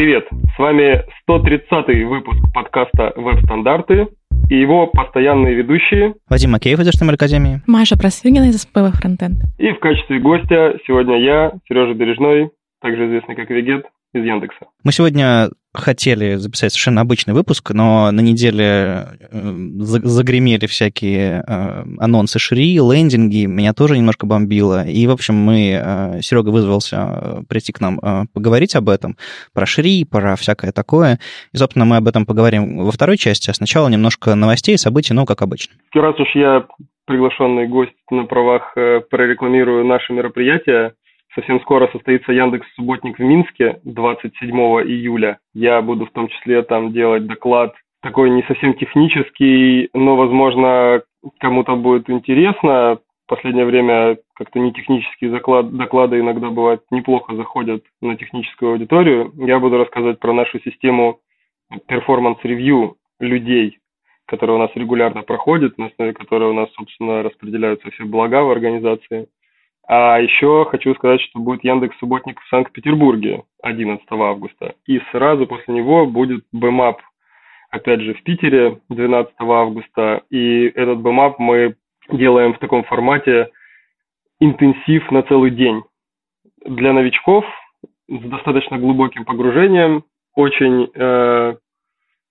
Привет! С вами 130-й выпуск подкаста «Веб-стандарты» и его постоянные ведущие Вадим Макеев из HTML Академии. Маша Просвигина из СПВ Фронтенд. И в качестве гостя сегодня я, Сережа Бережной, также известный как Вегет, из Яндекса. Мы сегодня хотели записать совершенно обычный выпуск, но на неделе э, загремели всякие э, анонсы Шри, лендинги, меня тоже немножко бомбило. И, в общем, мы, э, Серега вызвался прийти к нам поговорить об этом, про Шри, про всякое такое. И, собственно, мы об этом поговорим во второй части, а сначала немножко новостей, событий, ну, как обычно. Раз уж я приглашенный гость на правах прорекламирую наше мероприятие, Совсем скоро состоится Яндекс Субботник в Минске 27 июля. Я буду в том числе там делать доклад такой не совсем технический, но, возможно, кому-то будет интересно. В последнее время как-то не технические доклад, доклады иногда бывают неплохо заходят на техническую аудиторию. Я буду рассказывать про нашу систему performance review людей, которая у нас регулярно проходит, на основе которой у нас, собственно, распределяются все блага в организации. А еще хочу сказать, что будет Яндекс Субботник в Санкт-Петербурге 11 августа. И сразу после него будет BEMup, опять же, в Питере 12 августа. И этот BEMup мы делаем в таком формате интенсив на целый день. Для новичков с достаточно глубоким погружением, очень, э,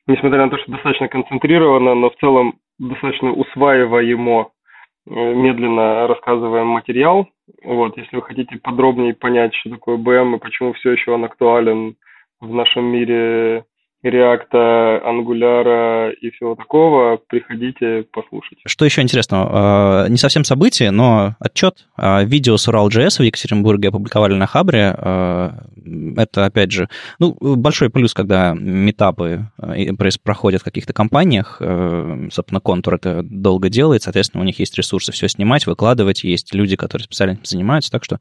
несмотря на то, что достаточно концентрировано, но в целом достаточно усваиваемо медленно рассказываем материал. Вот, если вы хотите подробнее понять, что такое БМ и почему все еще он актуален в нашем мире React, Angular и всего такого, приходите послушать. Что еще интересного? Э, не совсем событие, но отчет. Э, видео с Урал.js в Екатеринбурге опубликовали на Хабре. Э, это, опять же, ну, большой плюс, когда метапы проходят в каких-то компаниях. Собственно, контур это долго делает, соответственно, у них есть ресурсы все снимать, выкладывать, есть люди, которые специально занимаются, так что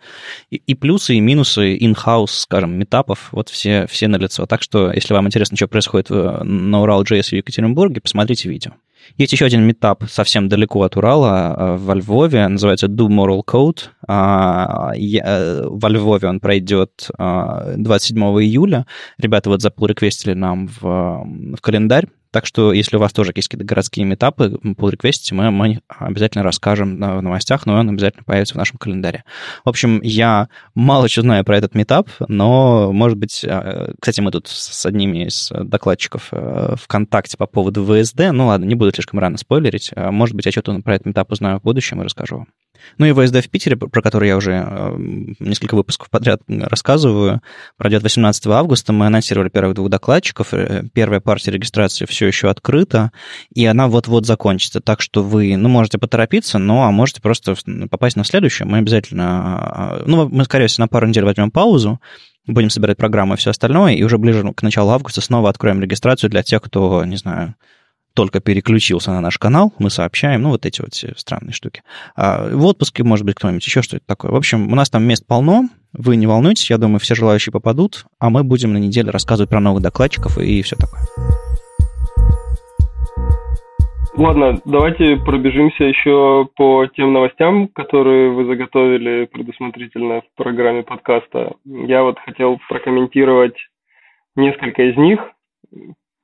и плюсы, и минусы in-house, скажем, метапов, вот все, все налицо. Так что, если вам интересно, что происходит на Урал.js в Екатеринбурге, посмотрите видео. Есть еще один метап совсем далеко от Урала, э, во Львове, называется Do Moral Code. А, э, во Львове он пройдет 27 а, июля. Ребята вот запул-реквестили нам в, в календарь так что, если у вас тоже есть какие-то городские метапы, pull реквестите, мы, мы обязательно расскажем в новостях, но он обязательно появится в нашем календаре. В общем, я мало чего знаю про этот метап, но, может быть, а, кстати, мы тут с одними из докладчиков э, ВКонтакте по поводу ВСД, ну ладно, не буду слишком рано спойлерить, а, может быть, я что-то про этот метап узнаю в будущем и расскажу вам. Ну и ВСД в Питере, про который я уже э, несколько выпусков подряд рассказываю, пройдет 18 августа. Мы анонсировали первых двух докладчиков. Э, первая партия регистрации все еще открыта, и она вот-вот закончится. Так что вы, ну, можете поторопиться, ну, а можете просто попасть на следующую. Мы обязательно, э, ну, мы, скорее всего, на пару недель возьмем паузу, будем собирать программу и все остальное, и уже ближе к началу августа снова откроем регистрацию для тех, кто, не знаю, только переключился на наш канал, мы сообщаем, ну, вот эти вот все странные штуки. А в отпуске, может быть, кто-нибудь еще что-то такое. В общем, у нас там мест полно, вы не волнуйтесь, я думаю, все желающие попадут, а мы будем на неделе рассказывать про новых докладчиков и все такое. Ладно, давайте пробежимся еще по тем новостям, которые вы заготовили предусмотрительно в программе подкаста. Я вот хотел прокомментировать несколько из них.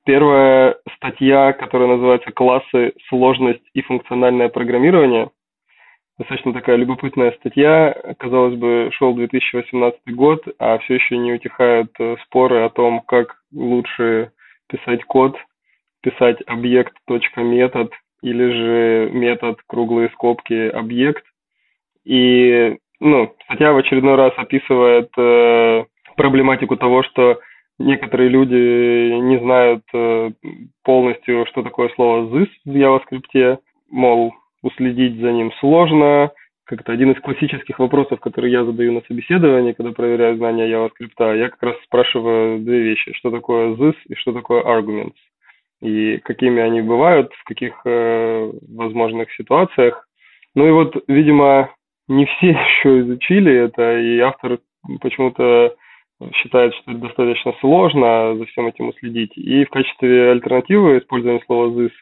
Первая статья, которая называется «Классы, сложность и функциональное программирование». Достаточно такая любопытная статья. Казалось бы, шел 2018 год, а все еще не утихают э, споры о том, как лучше писать код, писать объект метод или же метод круглые скобки объект. И ну, статья в очередной раз описывает э, проблематику того, что некоторые люди не знают э, полностью, что такое слово this в JavaScript, мол, уследить за ним сложно. Как-то один из классических вопросов, которые я задаю на собеседовании, когда проверяю знания JavaScript, я как раз спрашиваю две вещи. Что такое this и что такое arguments. И какими они бывают, в каких э, возможных ситуациях. Ну и вот, видимо, не все еще изучили это, и автор почему-то считает, что это достаточно сложно за всем этим уследить. И в качестве альтернативы использования слова this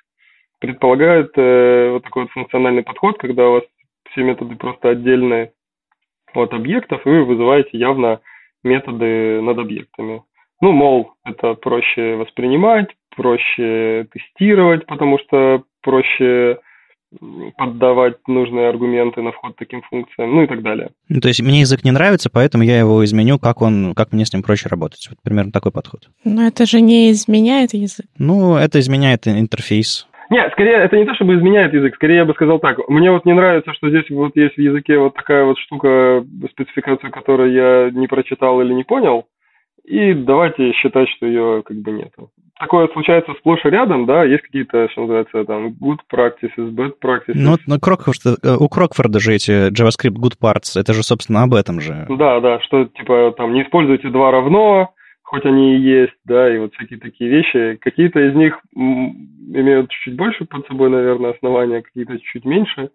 предполагает э, вот такой вот функциональный подход, когда у вас все методы просто отдельные от объектов, и вы вызываете явно методы над объектами. Ну, мол, это проще воспринимать, проще тестировать, потому что проще поддавать нужные аргументы на вход таким функциям, ну и так далее. Ну, то есть мне язык не нравится, поэтому я его изменю, как он, как мне с ним проще работать. Вот примерно такой подход. Но это же не изменяет язык. Ну, это изменяет интерфейс. Нет, скорее, это не то, чтобы изменяет язык, скорее я бы сказал так. Мне вот не нравится, что здесь вот есть в языке вот такая вот штука, спецификацию которую я не прочитал или не понял, и давайте считать, что ее как бы нету. Такое случается сплошь и рядом, да, есть какие-то, что называется, там, good practices, bad practices. Ну, но Крокфорд, э, у Крокфорда же эти JavaScript good parts, это же, собственно, об этом же. Да, да, что, типа, там, не используйте два равно, хоть они и есть, да, и вот всякие такие вещи. Какие-то из них имеют чуть-чуть больше под собой, наверное, основания, какие-то чуть-чуть меньше.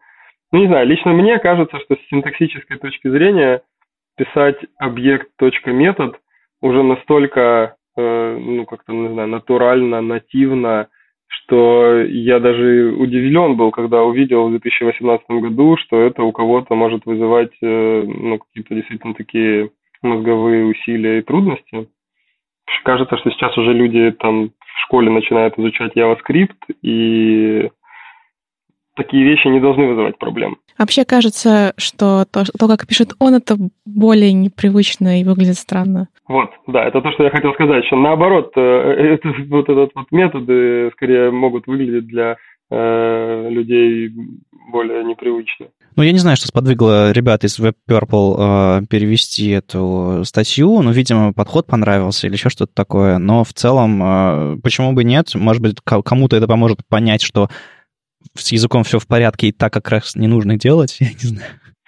Ну, не знаю, лично мне кажется, что с синтаксической точки зрения писать объект.метод уже настолько, ну, как-то, не знаю, натурально, нативно, что я даже удивлен был, когда увидел в 2018 году, что это у кого-то может вызывать, э, ну, какие-то действительно такие мозговые усилия и трудности. Кажется, что сейчас уже люди там в школе начинают изучать JavaScript, и такие вещи не должны вызывать проблем. Вообще кажется, что то, то, как пишет он, это более непривычно и выглядит странно. Вот, да, это то, что я хотел сказать, что наоборот, э, это, вот этот вот методы скорее могут выглядеть для э, людей более непривычно. Ну, я не знаю, что сподвигло ребят из Web Purple э, перевести эту статью. Ну, видимо, подход понравился или еще что-то такое. Но в целом, э, почему бы нет? Может быть, кому-то это поможет понять, что с языком все в порядке и так как раз не нужно делать, я не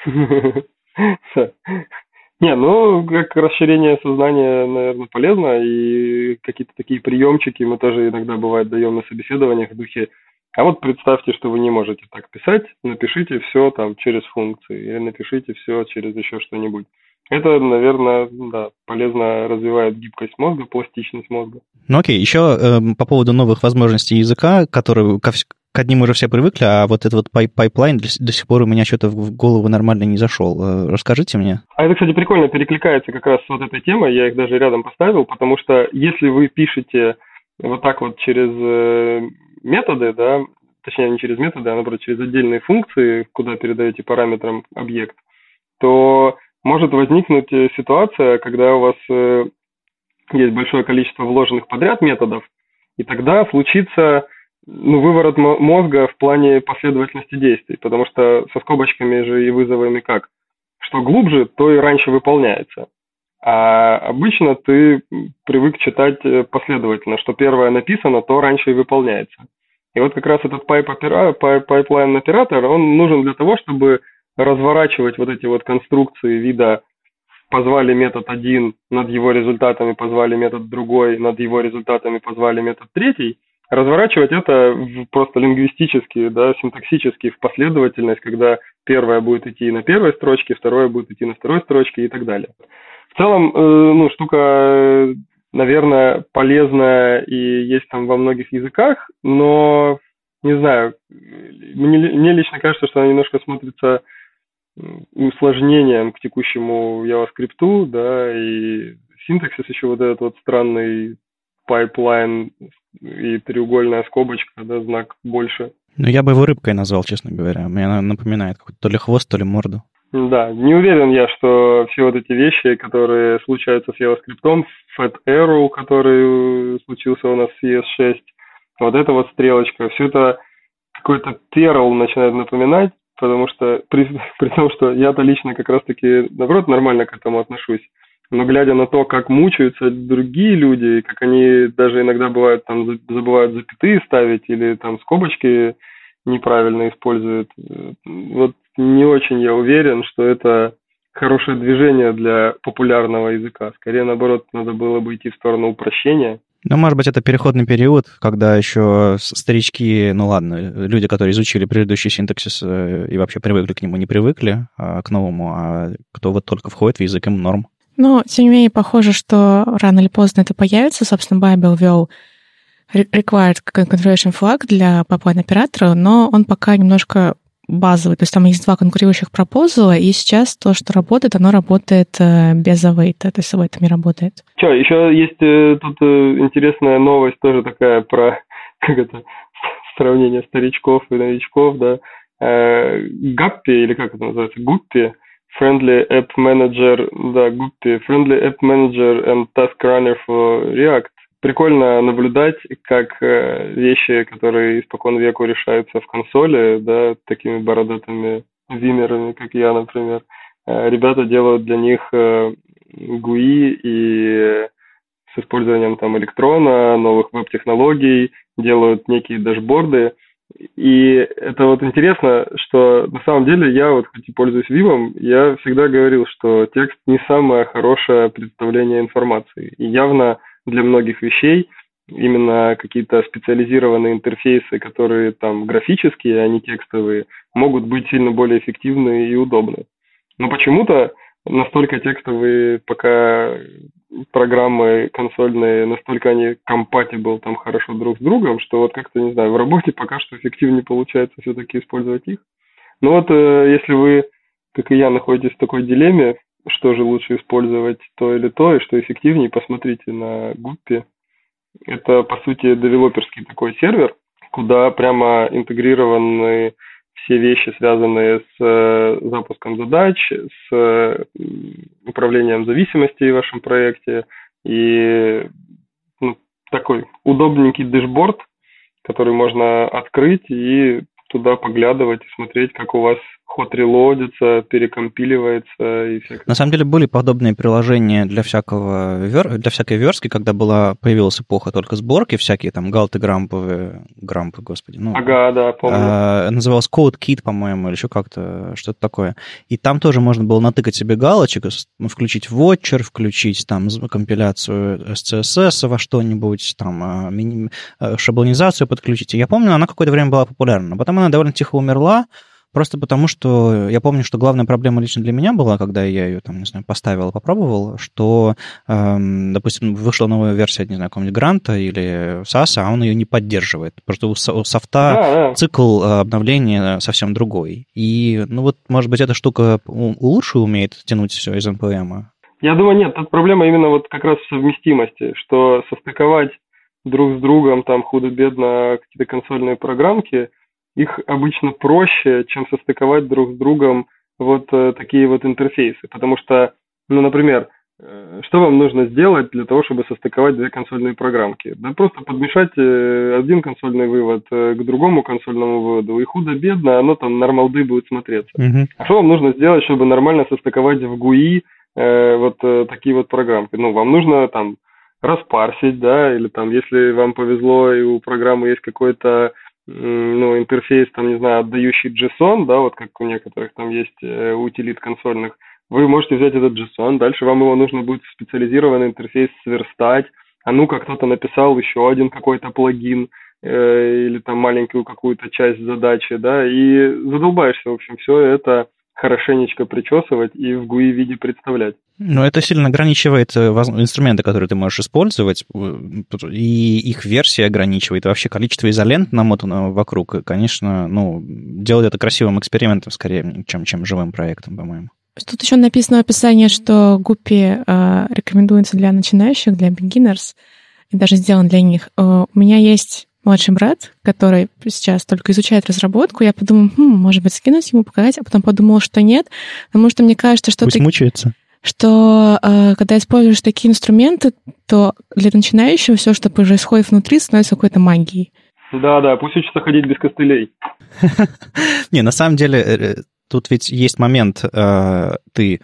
знаю. Не, ну, как расширение сознания, наверное, полезно, и какие-то такие приемчики мы тоже иногда, бывает, даем на собеседованиях в духе а вот представьте, что вы не можете так писать, напишите все там через функции или напишите все через еще что-нибудь. Это, наверное, да, полезно развивает гибкость мозга, пластичность мозга. Ну окей, еще э, по поводу новых возможностей языка, которые ко, одним уже все привыкли, а вот этот вот pi- pipeline до, сих пор у меня что-то в голову нормально не зашел. Э, расскажите мне. А это, кстати, прикольно перекликается как раз с вот этой темой, я их даже рядом поставил, потому что если вы пишете вот так вот через э, методы, да, точнее не через методы, а наоборот через отдельные функции, куда передаете параметрам объект, то может возникнуть э, ситуация, когда у вас есть большое количество вложенных подряд методов, и тогда случится ну, выворот мозга в плане последовательности действий, потому что со скобочками же и вызовами как? Что глубже, то и раньше выполняется. А обычно ты привык читать э, последовательно, что первое написано, то раньше и выполняется. И вот как раз этот pipeline оператор, он нужен для того, чтобы разворачивать вот эти вот конструкции вида позвали метод один, над его результатами позвали метод другой, над его результатами позвали метод третий, разворачивать это просто лингвистически, да, синтаксически в последовательность, когда первое будет идти на первой строчке, второе будет идти на второй строчке и так далее. В целом, э, ну, штука наверное, полезная и есть там во многих языках, но, не знаю, мне, мне лично кажется, что она немножко смотрится усложнением к текущему JavaScript, да, и синтаксис еще вот этот вот странный pipeline и треугольная скобочка, да, знак больше. Ну, я бы его рыбкой назвал, честно говоря. Мне она напоминает какой-то то ли хвост, то ли морду. Да, не уверен я, что все вот эти вещи, которые случаются с JavaScript, Fat Arrow, который случился у нас с ES6, вот эта вот стрелочка, все это какой-то перл начинает напоминать, потому что при, при том, что я-то лично как раз-таки, наоборот, нормально к этому отношусь. Но глядя на то, как мучаются другие люди, как они даже иногда бывают там забывают запятые ставить или там скобочки неправильно используют, э, вот не очень я уверен, что это хорошее движение для популярного языка. Скорее, наоборот, надо было бы идти в сторону упрощения. Ну, может быть, это переходный период, когда еще старички, ну ладно, люди, которые изучили предыдущий синтаксис э, и вообще привыкли к нему, не привыкли а, к новому, а кто вот только входит в язык, им норм. Ну, тем не менее, похоже, что рано или поздно это появится. Собственно, Байбел ввел required configuration flag для pipeline оператора, но он пока немножко базовый, то есть там есть два конкурирующих пропозала, и сейчас то, что работает, оно работает э, без await, то есть await не работает. Че, еще есть э, тут э, интересная новость тоже такая про, как это, сравнение старичков и новичков, да, Гаппи, или как это называется, Гуппи, Friendly App Manager, да, Гуппи, Friendly App Manager and Task Runner for React. Прикольно наблюдать, как э, вещи, которые испокон веку решаются в консоли, да, такими бородатыми вимерами, как я, например, э, ребята делают для них э, GUI и с использованием там электрона, новых веб-технологий, делают некие дашборды. И это вот интересно, что на самом деле я вот хоть и пользуюсь Vim, я всегда говорил, что текст не самое хорошее представление информации. И явно для многих вещей именно какие-то специализированные интерфейсы, которые там графические, а не текстовые, могут быть сильно более эффективны и удобны. Но почему-то настолько текстовые пока программы консольные, настолько они compatible там хорошо друг с другом, что вот как-то, не знаю, в работе пока что эффективнее получается все-таки использовать их. Но вот э, если вы, как и я, находитесь в такой дилемме, что же лучше использовать, то или то, и что эффективнее, посмотрите на Гуппи. Это, по сути, девелоперский такой сервер, куда прямо интегрированы все вещи, связанные с э, запуском задач, с управлением зависимостей в вашем проекте. И ну, такой удобненький дэшборд, который можно открыть и туда поглядывать и смотреть, как у вас ход релодится, перекомпиливается и всякое. На самом деле были подобные приложения для всякого для всякой верстки, когда была появилась эпоха только сборки, всякие там галты, грампы, грампы, господи. Ну, ага, да, помню. А, называлось Code Kit, по-моему, или еще как-то, что-то такое. И там тоже можно было натыкать себе галочек, включить Watcher, включить там компиляцию SCSS во что-нибудь, там а, а, шаблонизацию подключить. И я помню, она какое-то время была популярна, потом она довольно тихо умерла, Просто потому, что я помню, что главная проблема лично для меня была, когда я ее, там, не знаю, поставил, попробовал, что, эм, допустим, вышла новая версия, не знаю, какого-нибудь Гранта или САСа, а он ее не поддерживает. Просто у, у софта да, да. цикл э, обновления совсем другой. И, ну вот, может быть, эта штука лучше умеет тянуть все из NPM? Я думаю, нет. Тут проблема именно вот как раз в совместимости, что состыковать друг с другом там худо-бедно какие-то консольные программки – их обычно проще, чем состыковать друг с другом вот э, такие вот интерфейсы. Потому что, ну, например, э, что вам нужно сделать для того, чтобы состыковать две консольные программки? Да просто подмешать э, один консольный вывод к другому консольному выводу, и худо-бедно оно там нормалды будет смотреться. Uh-huh. А что вам нужно сделать, чтобы нормально состыковать в GUI э, вот э, такие вот программки? Ну, вам нужно там распарсить, да, или там, если вам повезло и у программы есть какой-то ну, интерфейс, там, не знаю, отдающий JSON, да, вот как у некоторых там есть э, утилит консольных, вы можете взять этот JSON, дальше вам его нужно будет в специализированный интерфейс сверстать, а ну-ка кто-то написал еще один какой-то плагин э, или там маленькую какую-то часть задачи, да, и задолбаешься, в общем, все это хорошенечко причесывать и в GUI виде представлять. Ну, это сильно ограничивает э, инструменты, которые ты можешь использовать, и их версия ограничивает, и вообще количество изолент намотанного вокруг, конечно, ну, делает это красивым экспериментом скорее, чем, чем живым проектом, по-моему. Тут еще написано в описании, что Гуппи э, рекомендуется для начинающих, для beginners, и даже сделан для них. Э, у меня есть младший брат, который сейчас только изучает разработку, я подумала, хм, может быть, скинуть ему показать, а потом подумала, что нет, потому что мне кажется, что... Пусть ты... мучается что э, когда используешь такие инструменты, то для начинающего все, что происходит внутри, становится какой-то магией. Да, да, пусть учится ходить без костылей. Не, на самом деле, э, тут ведь есть момент, э, ты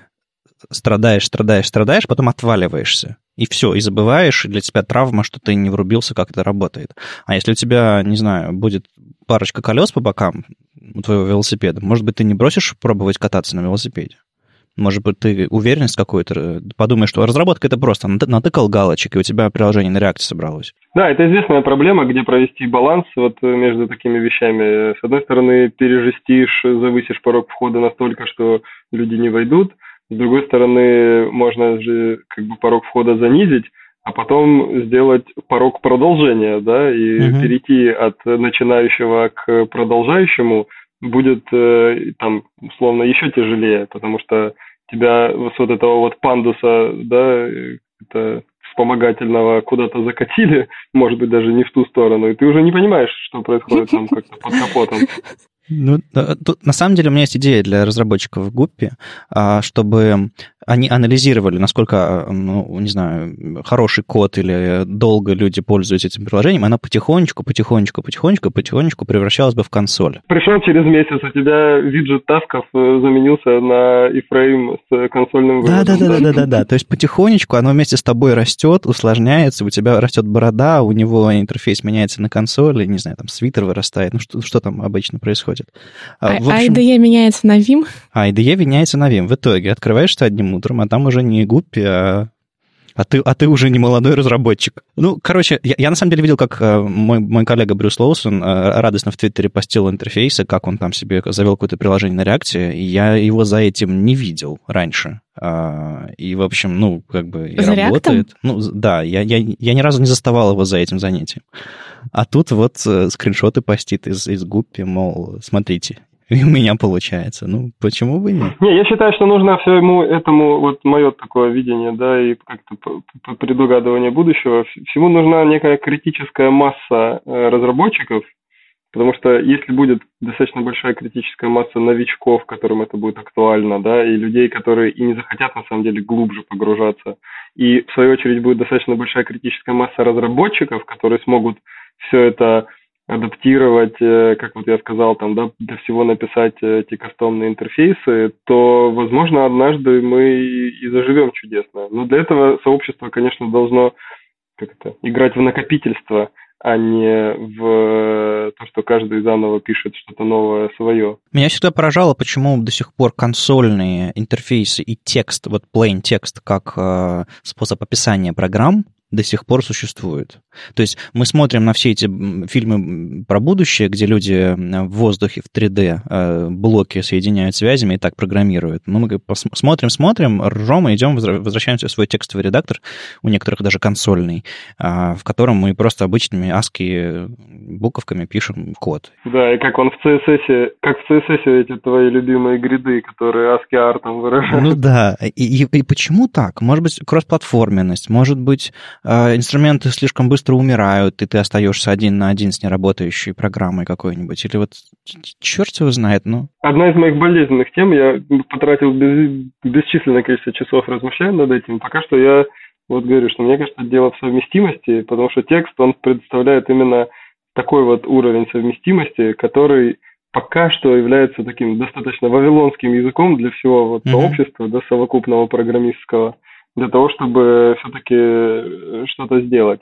страдаешь, страдаешь, страдаешь, потом отваливаешься. И все, и забываешь, и для тебя травма, что ты не врубился, как это работает. А если у тебя, не знаю, будет парочка колес по бокам у твоего велосипеда, может быть, ты не бросишь пробовать кататься на велосипеде? Может быть, ты уверенность какую-то, э, подумаешь, что разработка это просто натыкал галочек, и у тебя приложение на реакте собралось. Да, это известная проблема, где провести баланс вот между такими вещами. С одной стороны, пережестишь, завысишь порог входа настолько, что люди не войдут. С другой стороны, можно же как бы порог входа занизить, а потом сделать порог продолжения, да, и угу. перейти от начинающего к продолжающему будет э, там условно еще тяжелее, потому что тебя с вот этого вот пандуса, да, это вспомогательного куда-то закатили, может быть, даже не в ту сторону, и ты уже не понимаешь, что происходит там как-то под капотом. Ну, тут, на самом деле у меня есть идея для разработчиков в Гуппе, а, чтобы они анализировали, насколько, ну, не знаю, хороший код или долго люди пользуются этим приложением, она потихонечку, потихонечку, потихонечку, потихонечку превращалась бы в консоль. Пришел через месяц, у тебя виджет тасков э, заменился на iframe с консольным выводом. Да, да, да, да, да, да. То есть потихонечку оно вместе с тобой растет, усложняется, у тебя растет борода, у него интерфейс меняется на консоли, не знаю, там свитер вырастает, ну что, что там обычно происходит. А, а, общем... а IDE меняется на Vim? А IDE меняется на Vim. В итоге открываешь что одним утром, а там уже не Гуппи, а а ты, а ты уже не молодой разработчик. Ну, короче, я, я на самом деле видел, как э, мой, мой коллега Брюс Лоусон э, радостно в Твиттере постил интерфейсы, как он там себе завел какое-то приложение на реакции, я его за этим не видел раньше. А, и, в общем, ну, как бы и за работает. Реактом? Ну, да, я, я, я ни разу не заставал его за этим занятием. А тут вот э, скриншоты постит из, из Гуппи, мол, смотрите, и у меня получается. Ну, почему бы нет? Не, я считаю, что нужно всему этому, вот мое такое видение, да, и как-то предугадывание будущего, всему нужна некая критическая масса э, разработчиков, потому что если будет достаточно большая критическая масса новичков, которым это будет актуально, да, и людей, которые и не захотят на самом деле глубже погружаться, и в свою очередь будет достаточно большая критическая масса разработчиков, которые смогут все это адаптировать, э, как вот я сказал, там, да, для всего написать э, эти кастомные интерфейсы, то, возможно, однажды мы и заживем чудесно. Но для этого сообщество, конечно, должно как это, играть в накопительство, а не в то, что каждый заново пишет что-то новое свое. Меня всегда поражало, почему до сих пор консольные интерфейсы и текст, вот plain текст как э, способ описания программ, до сих пор существует. То есть мы смотрим на все эти фильмы про будущее, где люди в воздухе в 3D э, блоки соединяют связями и так программируют. Ну, мы смотрим, смотрим, ржем и идем, возвращаемся в свой текстовый редактор, у некоторых даже консольный, а, в котором мы просто обычными ASCII буковками пишем код. Да, и как он в CSS, как в CSS эти твои любимые гриды, которые ASCII артом выражают. Ну да, и, и, и почему так? Может быть, кроссплатформенность, может быть, инструменты слишком быстро умирают, и ты остаешься один на один с неработающей программой какой-нибудь? Или вот черт его знает, ну... Одна из моих болезненных тем, я потратил без, бесчисленное количество часов размышляя над этим. Пока что я вот говорю, что мне кажется, дело в совместимости, потому что текст, он предоставляет именно такой вот уровень совместимости, который пока что является таким достаточно вавилонским языком для всего вот mm-hmm. сообщества, да, совокупного программистского для того, чтобы все-таки э, что-то сделать.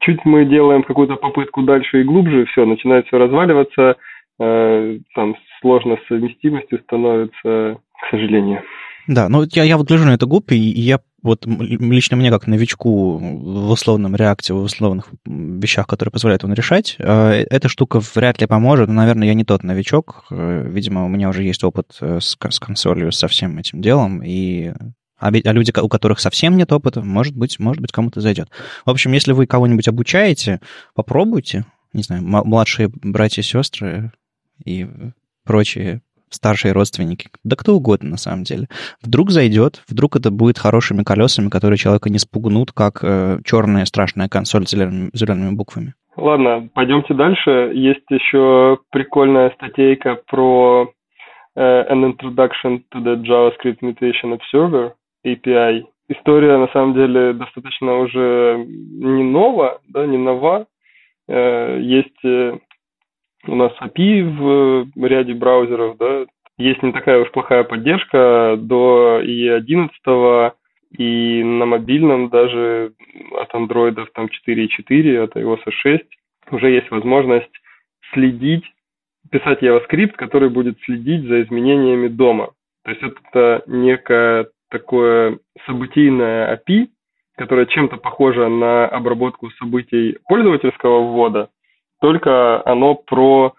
Чуть мы делаем какую-то попытку дальше и глубже, все, начинает все разваливаться, э, там сложно с совместимостью становится, к сожалению. Да, ну я, я вот гляжу на эту гуппи, и я вот лично мне, как новичку в условном реакте, в условных вещах, которые позволяют он решать, э, эта штука вряд ли поможет. Но, наверное, я не тот новичок. Э, видимо, у меня уже есть опыт с, с консолью, со всем этим делом, и а, а люди, у которых совсем нет опыта, может быть, может быть, кому-то зайдет. В общем, если вы кого-нибудь обучаете, попробуйте, не знаю, младшие братья и сестры и прочие старшие родственники, да кто угодно на самом деле. Вдруг зайдет, вдруг это будет хорошими колесами, которые человека не спугнут, как э, черная страшная консоль с зелеными, зелеными буквами. Ладно, пойдемте дальше. Есть еще прикольная статейка про uh, an introduction to the JavaScript Mutation Observer. API. История, на самом деле, достаточно уже не нова, да, не нова. Э, есть э, у нас API в ряде браузеров, да, есть не такая уж плохая поддержка до E11, и на мобильном даже от андроидов там 4.4, от iOS 6 уже есть возможность следить, писать JavaScript, который будет следить за изменениями дома. То есть это некая такое событийное API, которое чем-то похоже на обработку событий пользовательского ввода, только оно про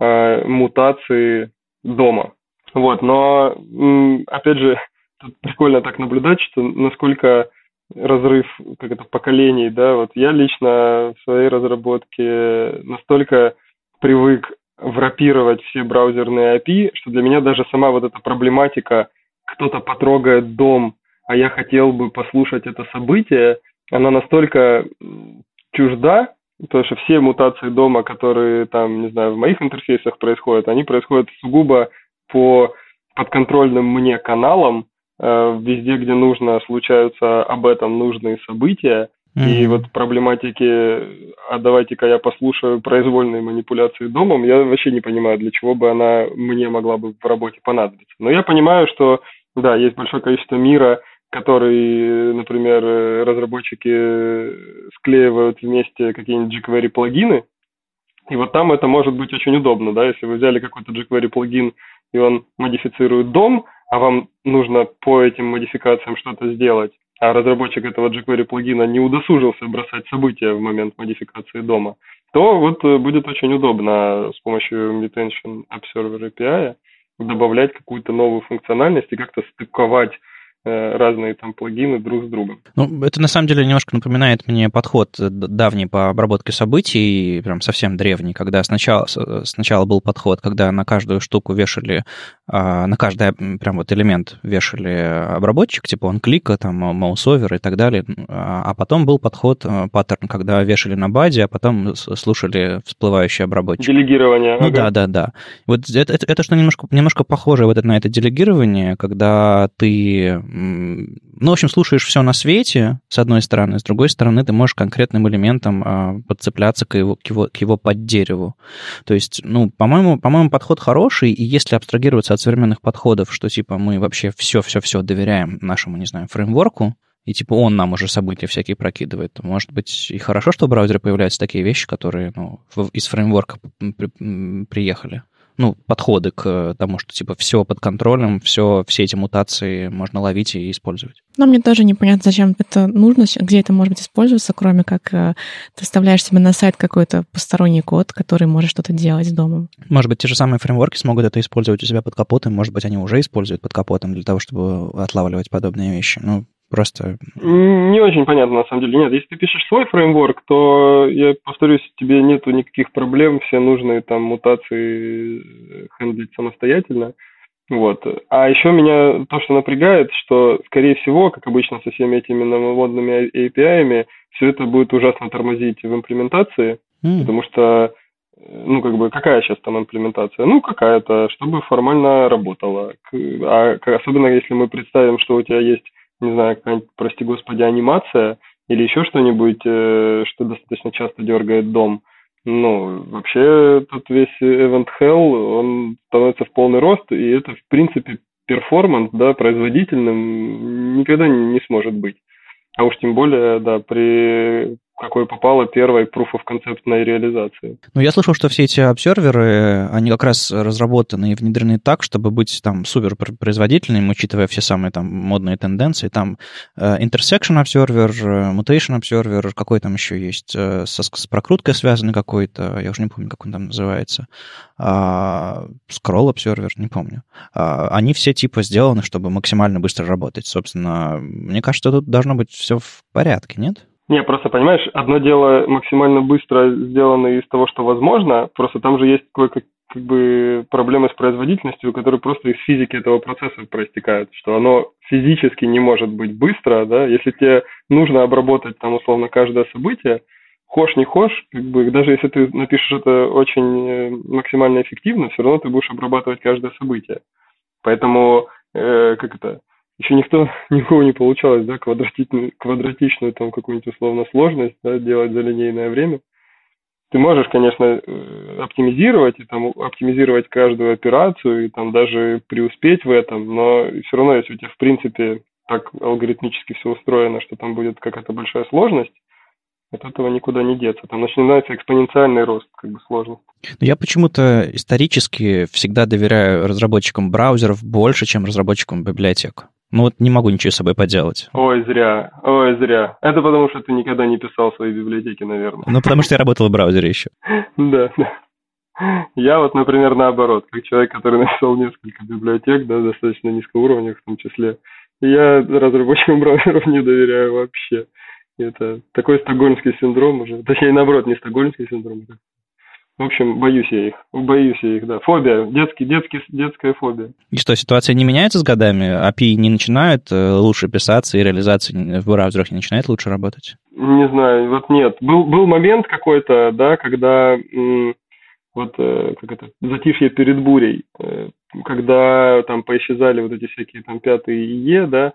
э, мутации дома. Вот, но опять же, тут прикольно так наблюдать, что насколько разрыв как это поколений, да, вот я лично в своей разработке настолько привык врапировать все браузерные API, что для меня даже сама вот эта проблематика, кто-то потрогает дом, а я хотел бы послушать это событие, она настолько чужда, потому что все мутации дома, которые там, не знаю, в моих интерфейсах происходят, они происходят сугубо по подконтрольным мне каналам, э, везде, где нужно, случаются об этом нужные события, Mm-hmm. И вот проблематики, а давайте-ка я послушаю произвольные манипуляции домом, я вообще не понимаю, для чего бы она мне могла бы в работе понадобиться. Но я понимаю, что, да, есть большое количество мира, который, например, разработчики склеивают вместе какие-нибудь jQuery плагины, и вот там это может быть очень удобно, да, если вы взяли какой-то jQuery плагин, и он модифицирует дом, а вам нужно по этим модификациям что-то сделать, а разработчик этого jQuery плагина не удосужился бросать события в момент модификации дома, то вот э, будет очень удобно с помощью Mutation Observer API добавлять какую-то новую функциональность и как-то стыковать разные там плагины друг с другом. Ну, это на самом деле немножко напоминает мне подход давний по обработке событий, прям совсем древний, когда сначала, сначала был подход, когда на каждую штуку вешали, а, на каждый прям вот элемент вешали обработчик, типа он клика, там, маусовер и так далее, а, а потом был подход, э, паттерн, когда вешали на базе, а потом слушали всплывающий обработчик. Делегирование. Ну ага. да, да, да. Вот это, это, это что немножко, немножко похоже вот на это делегирование, когда ты ну, в общем, слушаешь все на свете, с одной стороны, с другой стороны, ты можешь конкретным элементом а, подцепляться к его, к, его, к его поддереву. То есть, ну, по-моему, по-моему, подход хороший, и если абстрагироваться от современных подходов, что, типа, мы вообще все-все-все доверяем нашему, не знаю, фреймворку, и типа он нам уже события всякие прокидывает, то может быть и хорошо, что в браузере появляются такие вещи, которые ну, из фреймворка приехали ну, подходы к тому, что, типа, все под контролем, все, все эти мутации можно ловить и использовать. Но мне тоже непонятно, зачем это нужно, где это может быть использоваться, кроме как э, ты вставляешь себе на сайт какой-то посторонний код, который может что-то делать с домом. Может быть, те же самые фреймворки смогут это использовать у себя под капотом, может быть, они уже используют под капотом для того, чтобы отлавливать подобные вещи. Ну, Просто... Не очень понятно, на самом деле. Нет, если ты пишешь свой фреймворк, то, я повторюсь, тебе нету никаких проблем, все нужные там мутации хендлить самостоятельно. Вот. А еще меня то, что напрягает, что, скорее всего, как обычно со всеми этими новомодными API, все это будет ужасно тормозить в имплементации, mm. потому что, ну, как бы, какая сейчас там имплементация? Ну, какая-то, чтобы формально работала. А особенно если мы представим, что у тебя есть не знаю, какая-нибудь, прости господи, анимация или еще что-нибудь, э, что достаточно часто дергает дом. Ну, вообще, тут весь Event Hell, он становится в полный рост, и это, в принципе, перформанс, да, производительным никогда не, сможет быть. А уж тем более, да, при какой попало первой proof of концептной реализации. Ну, я слышал, что все эти обсерверы, они как раз разработаны и внедрены так, чтобы быть там супер производительными, учитывая все самые там модные тенденции. Там uh, intersection observer, mutation observer, какой там еще есть, uh, со, с прокруткой связанный какой-то, я уже не помню, как он там называется. Uh, scroll observer, не помню. Uh, они все типа сделаны, чтобы максимально быстро работать. Собственно, мне кажется, тут должно быть все в порядке, нет? Не, просто понимаешь, одно дело максимально быстро сделано из того, что возможно, просто там же есть кое как как бы проблемы с производительностью, которые просто из физики этого процесса проистекают, что оно физически не может быть быстро, да, если тебе нужно обработать там условно каждое событие, хошь не хошь, как бы даже если ты напишешь это очень э, максимально эффективно, все равно ты будешь обрабатывать каждое событие. Поэтому, э, как это, еще никто, никого не получалось, да, квадратичную, квадратичную там какую-нибудь условно сложность, да, делать за линейное время. Ты можешь, конечно, э, оптимизировать и там оптимизировать каждую операцию и там даже преуспеть в этом, но все равно, если у тебя в принципе так алгоритмически все устроено, что там будет какая-то большая сложность, от этого никуда не деться. Там начинается экспоненциальный рост как бы сложности. Я почему-то исторически всегда доверяю разработчикам браузеров больше, чем разработчикам библиотек. Ну вот не могу ничего с собой поделать. Ой, зря, ой, зря. Это потому, что ты никогда не писал свои библиотеки, наверное. Ну, потому что я работал в браузере еще. Да, да. Я вот, например, наоборот, как человек, который написал несколько библиотек, да, достаточно низкоуровневых в том числе, я разработчикам браузеров не доверяю вообще. Это такой стокгольмский синдром уже. Точнее, наоборот, не стокгольмский синдром, а В общем, боюсь я их. Боюсь я их, да. Фобия. Детский, детский, детская фобия. И что, ситуация не меняется с годами? API не начинают э, лучше писаться, и реализация в браузерах не начинает лучше работать? Не знаю, вот нет. Был, был момент какой-то, да, когда вот э, как это, затишье перед бурей, э, когда там поисчезали вот эти всякие там пятые ИЕ, да,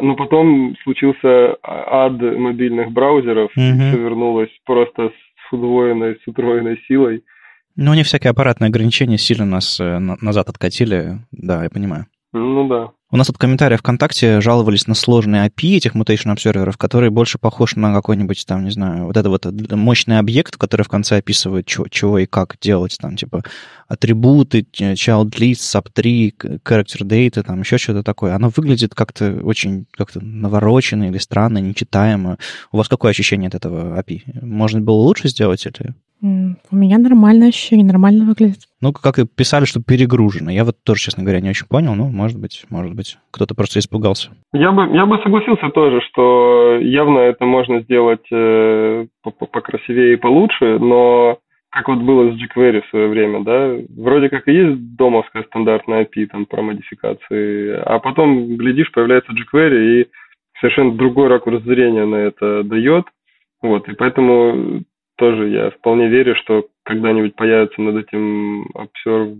но потом случился ад мобильных браузеров, mm-hmm. и все вернулось просто с удвоенной, с утроенной силой. Ну, они всякие аппаратные ограничения сильно нас назад откатили, да, я понимаю. Ну да. У нас тут комментарии ВКонтакте жаловались на сложный API этих mutation обсерверов, который больше похож на какой-нибудь там, не знаю, вот это вот мощный объект, который в конце описывает, чего, чего и как делать, там, типа, атрибуты, child list, sub3, character data, там, еще что-то такое. Оно выглядит как-то очень как-то навороченно или странно, нечитаемо. У вас какое ощущение от этого API? Можно было лучше сделать или... У меня нормальное ощущение, нормально выглядит. Ну, как и писали, что перегружено. Я вот тоже, честно говоря, не очень понял, но, может быть, может быть, кто-то просто испугался. Я бы, я бы согласился тоже, что явно это можно сделать э, покрасивее и получше, но как вот было с jQuery в свое время, да, вроде как и есть домовская стандартная API там про модификации, а потом, глядишь, появляется jQuery и совершенно другой ракурс зрения на это дает, вот, и поэтому тоже я вполне верю, что когда-нибудь появится над этим observe,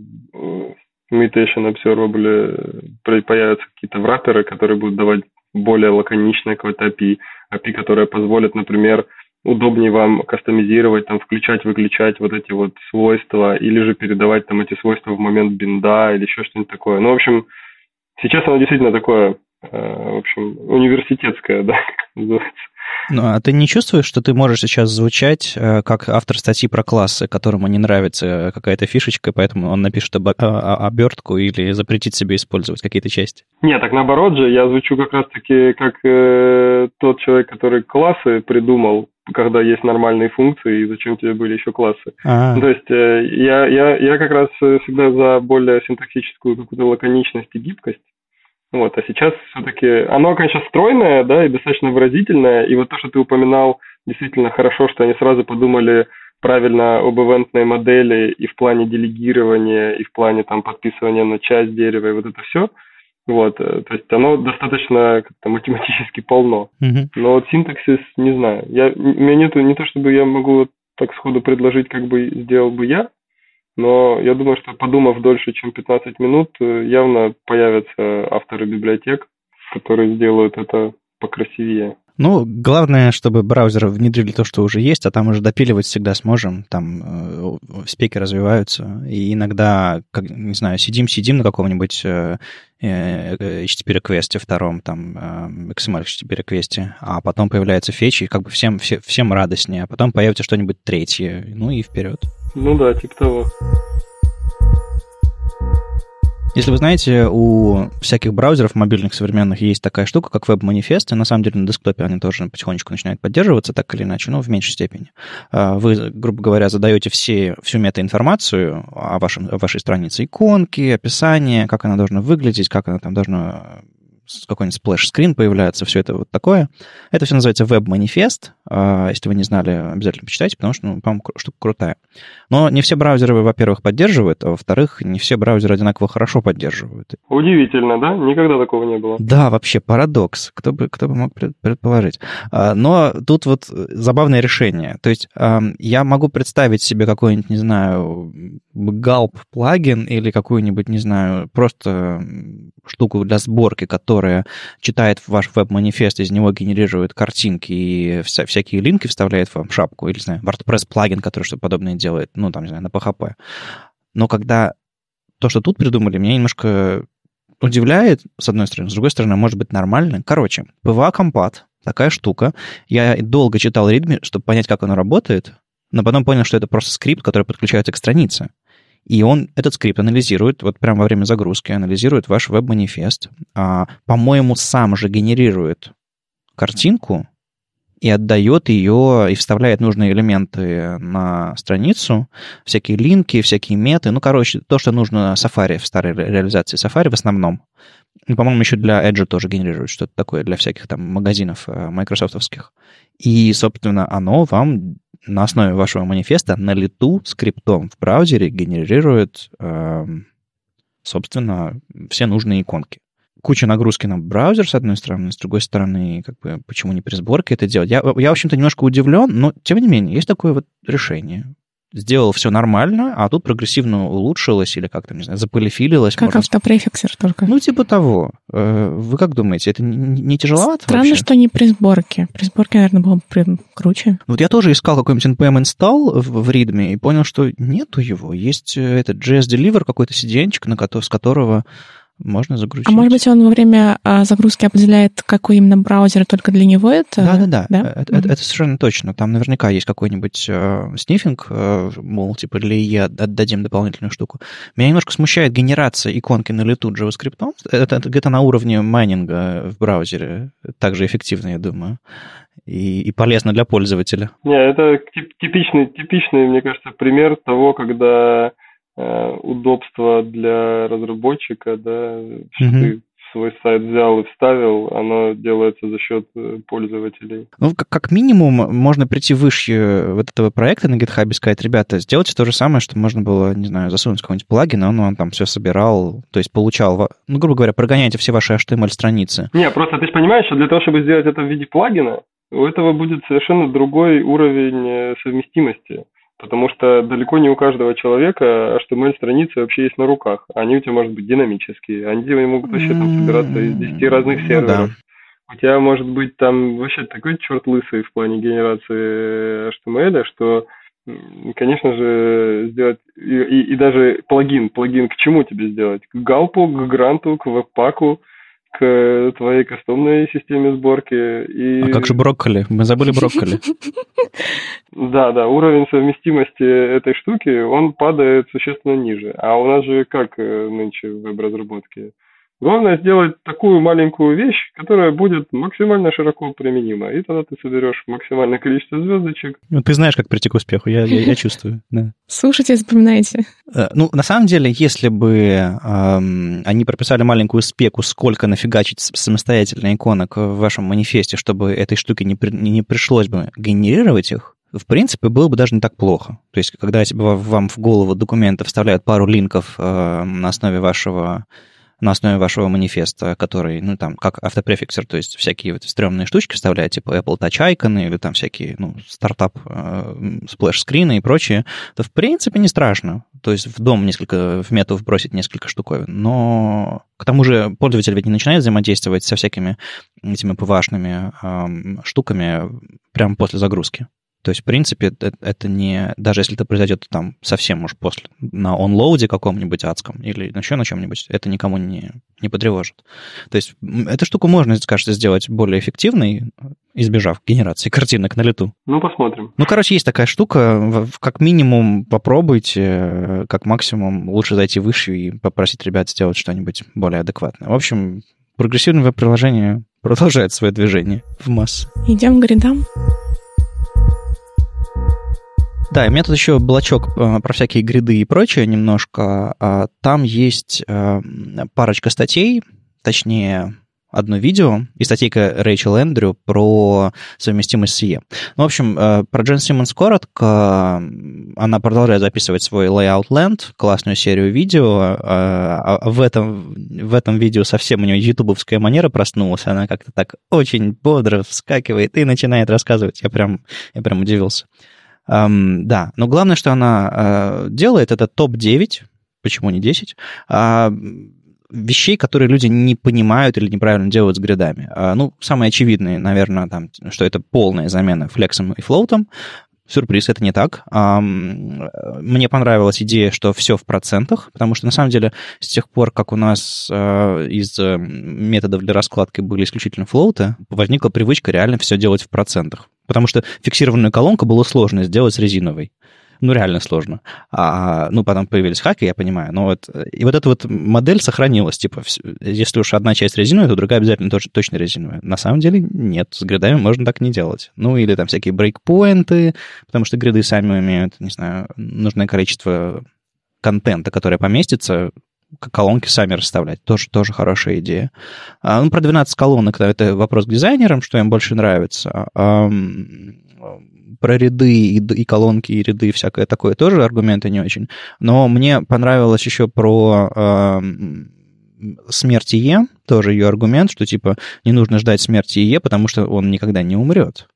mutation observable, появятся какие-то враперы, которые будут давать более лаконичное какое-то API, API, которое позволит, например, удобнее вам кастомизировать, там, включать, выключать вот эти вот свойства, или же передавать там эти свойства в момент бинда или еще что-нибудь такое. Ну, в общем, сейчас оно действительно такое, э, в общем, университетское, да, называется. Ну, а ты не чувствуешь, что ты можешь сейчас звучать э, как автор статьи про классы, которому не нравится какая-то фишечка, поэтому он напишет об, обертку или запретит себе использовать какие-то части? Нет, так наоборот же, я звучу как раз-таки как э, тот человек, который классы придумал, когда есть нормальные функции, и зачем тебе были еще классы. А-а-а. То есть э, я, я, я как раз всегда за более синтаксическую какую-то лаконичность и гибкость. Вот, а сейчас все-таки оно, конечно, стройное, да, и достаточно выразительное. И вот то, что ты упоминал, действительно хорошо, что они сразу подумали правильно об ивентной модели и в плане делегирования, и в плане там подписывания на часть дерева, и вот это все. Вот, э, то есть оно достаточно как-то математически полно. Mm-hmm. Но вот синтаксис, не знаю. Я, у меня нету, не то чтобы я могу так сходу предложить, как бы сделал бы я, но я думаю, что подумав дольше, чем 15 минут, э, явно появятся авторы библиотек, которые сделают это покрасивее. Ну, главное, чтобы браузеры внедрили то, что уже есть, а там уже допиливать всегда сможем. Там э, спеки развиваются. И иногда, как, не знаю, сидим-сидим на каком-нибудь э, э, HTTP реквесте втором, там, э, XML HTTP реквесте, а потом появляется фетч, и как бы всем, все, всем радостнее, а потом появится что-нибудь третье, ну и вперед. Ну да, типа того. Если вы знаете, у всяких браузеров мобильных современных есть такая штука, как веб-манифест, и на самом деле на десктопе они тоже потихонечку начинают поддерживаться, так или иначе, но в меньшей степени. А, вы, грубо говоря, задаете все, всю метаинформацию о, вашем, о вашей странице, иконки, описание, как она должна выглядеть, как она там должна какой-нибудь splash screen появляется, все это вот такое. Это все называется веб-манифест. А, если вы не знали, обязательно почитайте, потому что, ну, по-моему, штука крутая. Но не все браузеры, во-первых, поддерживают, а во-вторых, не все браузеры одинаково хорошо поддерживают. Удивительно, да? Никогда такого не было. Да, вообще парадокс. Кто бы, кто бы мог предположить. А, но тут вот забавное решение. То есть я могу представить себе какой-нибудь, не знаю, галп плагин или какую-нибудь, не знаю, просто штуку для сборки, которая читает ваш веб-манифест, из него генерирует картинки и вся, всякие линки вставляет вам шапку, или, не знаю, WordPress плагин, который что-то подобное делает, ну, там, не знаю, на PHP. Но когда то, что тут придумали, меня немножко удивляет, с одной стороны, с другой стороны, может быть нормально. Короче, PVA компат, такая штука. Я долго читал readme, чтобы понять, как оно работает, но потом понял, что это просто скрипт, который подключается к странице. И он этот скрипт анализирует, вот прямо во время загрузки, анализирует ваш веб-манифест. А, по-моему, сам же генерирует картинку и отдает ее, и вставляет нужные элементы на страницу, всякие линки, всякие меты, ну, короче, то, что нужно Safari, в старой реализации Safari в основном. И, по-моему, еще для Edge тоже генерирует что-то такое, для всяких там магазинов э, майкрософтовских. И, собственно, оно вам на основе вашего манифеста на лету скриптом в браузере генерирует, собственно, все нужные иконки куча нагрузки на браузер, с одной стороны, с другой стороны, как бы, почему не при сборке это делать? Я, я в общем-то, немножко удивлен, но, тем не менее, есть такое вот решение сделал все нормально, а тут прогрессивно улучшилось или как-то, не знаю, заполифилилось. Как автопрефиксер только. Ну, типа того. Э, вы как думаете, это не тяжеловато Странно, вообще? что не при сборке. При сборке, наверное, было бы круче. Вот я тоже искал какой-нибудь npm install в, в readme и понял, что нету его. Есть э, этот JS Deliver, какой-то CDN, на, с которого можно загрузить. А может быть, он во время а, загрузки определяет, какой именно браузер, только для него это? Да-да-да, да? это, mm-hmm. это, это совершенно точно. Там наверняка есть какой-нибудь э, снифинг, э, мол, типа, для IE отдадим дополнительную штуку. Меня немножко смущает генерация иконки на лету JavaScript. Это, это где-то на уровне майнинга в браузере. Также эффективно, я думаю. И, и полезно для пользователя. Не, это типичный, типичный, мне кажется, пример того, когда Э, удобство для разработчика, да, что mm-hmm. ты свой сайт взял и вставил, оно делается за счет э, пользователей. Ну, как, как минимум, можно прийти выше вот этого проекта на GitHub и сказать, ребята, сделайте то же самое, что можно было, не знаю, засунуть какой-нибудь плагин, он вам там все собирал, то есть получал, ну, грубо говоря, прогоняйте все ваши HTML-страницы. Не, просто ты же понимаешь, что для того, чтобы сделать это в виде плагина, у этого будет совершенно другой уровень э, совместимости. Потому что далеко не у каждого человека HTML-страницы вообще есть на руках. Они у тебя, может быть, динамические. Они могут вообще там собираться из 10 разных серверов. Ну, да. У тебя может быть там вообще такой черт лысый в плане генерации HTML, что, конечно же, сделать... И, и, и даже плагин. Плагин к чему тебе сделать? К галпу, к гранту, к веб-паку к твоей кастомной системе сборки. И... А как же брокколи? Мы забыли брокколи. Да, да, уровень совместимости этой штуки, он падает существенно ниже. А у нас же как э, нынче в веб-разработке? Главное сделать такую маленькую вещь, которая будет максимально широко применима. И тогда ты соберешь максимальное количество звездочек. Ну, ты знаешь, как прийти к успеху, я, я, я чувствую. Да. Слушайте, запоминайте. Э, ну, на самом деле, если бы эм, они прописали маленькую спеку, сколько нафигачить самостоятельно иконок в вашем манифесте, чтобы этой штуке не, при, не пришлось бы генерировать их, в принципе, было бы даже не так плохо. То есть, когда вам в голову документы вставляют пару линков э, на основе вашего на основе вашего манифеста, который, ну, там, как Autoprefixer, то есть всякие вот стрёмные штучки вставляет, типа Apple Touch Icon или там всякие, ну, startup splash screen ы и прочее, то, в принципе, не страшно. То есть в DOM несколько, в мету вбросить несколько штуковин. Но к тому же пользователь ведь не начинает взаимодействовать со всякими этими PWA эм, штуками прямо после загрузки. То есть, в принципе, это не... Даже если это произойдет там совсем уж после, на onload е каком-нибудь адском или еще на чем-нибудь, это никому не, не потревожит. То есть, эту штуку можно, кажется, сделать более эффективной, избежав генерации картинок на лету. Ну, посмотрим. Ну, короче, есть такая штука. Как минимум попробуйте, как максимум лучше зайти выше и попросить ребят сделать что-нибудь более адекватное. В общем, прогрессивное веб-приложение продолжает свое движение в массы. Идем к гридам. Да, у меня тут еще блочок э, про всякие гриды и прочее немножко. А, там есть э, парочка статей, точнее, одно видео и статейка Рэйчел Эндрю про совместимость с CE. Ну, в общем, э, про Джен Симмонс коротко. Она продолжает записывать свой Layout Land, классную серию видео. А в этом, в этом видео совсем у нее ютубовская манера проснулась. Она как-то так очень бодро вскакивает и начинает рассказывать. Я прям, я прям удивился. Um, да, но главное, что она uh, делает, это топ-9, почему не 10, uh, а, вещей, которые люди не понимают или неправильно делают с гридами. Uh, ну, самые очевидные, наверное, там, что это полная замена флексом и флоутом. Сюрприз, это не так. Мне понравилась идея, что все в процентах, потому что на самом деле с тех пор, как у нас из э, методов для раскладки были исключительно флоуты, возникла привычка реально все делать в процентах. Потому что фиксированную колонку было сложно сделать с резиновой. Ну, реально сложно. А, ну, потом появились хаки, я понимаю. Но вот, и вот эта вот модель сохранилась. Типа, если уж одна часть резиновая, то другая обязательно тоже, точно резиновая. На самом деле нет, с гридами можно так не делать. Ну, или там всякие брейкпоинты, потому что гриды сами имеют, не знаю, нужное количество контента, которое поместится, колонки сами расставлять. Тоже, тоже хорошая идея. А, ну, про 12 колонок, это вопрос к дизайнерам, что им больше нравится. А, про ряды и, и колонки, и ряды, и всякое такое тоже аргументы не очень. Но мне понравилось еще про смерть Е, тоже ее аргумент, что типа не нужно ждать смерти Е, потому что он никогда не умрет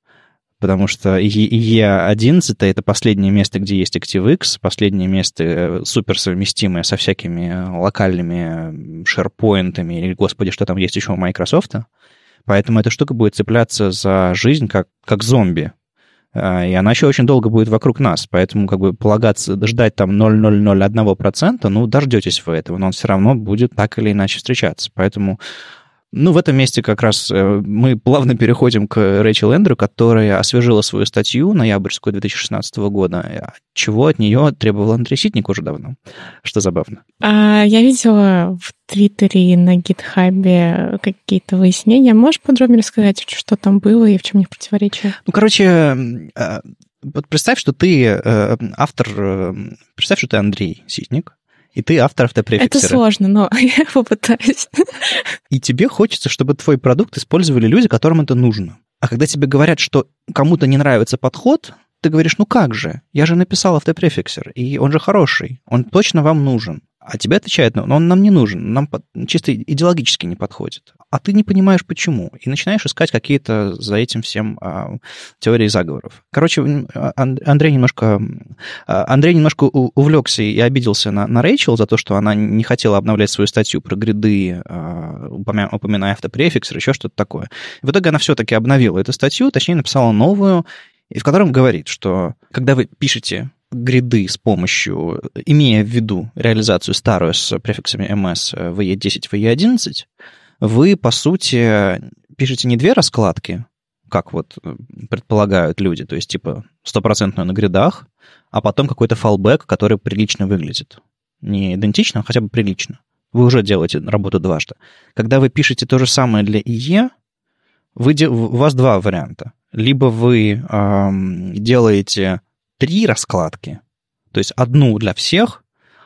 потому что E11 — это последнее место, где есть ActiveX, последнее место э, суперсовместимое со всякими локальными шерпоинтами, или, господи, что там есть еще у Microsoft. Поэтому эта штука будет цепляться за жизнь как, как зомби. А, и она еще очень долго будет вокруг нас, поэтому как бы полагаться, ждать там 0,001%, ну, дождетесь вы этого, но он все равно будет так или иначе встречаться. Поэтому ну, в этом месте как раз э, мы плавно переходим к Рэйчел Эндрю, которая освежила свою статью ноябрьскую 2016 года, чего от нее требовал Андрей Ситник уже давно, что забавно. А, я видела в Твиттере и на Гитхабе какие-то выяснения. Можешь подробнее рассказать, что там было и в чем них противоречие? Ну, короче, э, вот представь, что ты э, автор, представь, что ты Андрей Ситник, и ты автор автопрефиксера. Это сложно, но я попытаюсь. И тебе хочется, чтобы твой продукт использовали люди, которым это нужно. А когда тебе говорят, что кому-то не нравится подход, ты говоришь, ну как же, я же написал автопрефиксер, и он же хороший, он точно вам нужен. А тебе отвечают, но он нам не нужен, нам чисто идеологически не подходит. А ты не понимаешь, почему. И начинаешь искать какие-то за этим всем а, теории заговоров. Короче, а, Андрей немножко, а, Андрей немножко увлекся и обиделся на, на Рэйчел за то, что она не хотела обновлять свою статью про гриды, а, упоминая автопрефиксер, еще что-то такое. В итоге она все-таки обновила эту статью, точнее написала новую, и в котором говорит, что когда вы пишете гриды с помощью, имея в виду реализацию старую с префиксами ms VE10, VE11, вы, по сути, пишете не две раскладки, как вот предполагают люди, то есть типа стопроцентную на гридах, а потом какой-то фалбэк, который прилично выглядит. Не идентично, а хотя бы прилично. Вы уже делаете работу дважды. Когда вы пишете то же самое для IE, вы, у вас два варианта. Либо вы эм, делаете три раскладки, то есть одну для всех,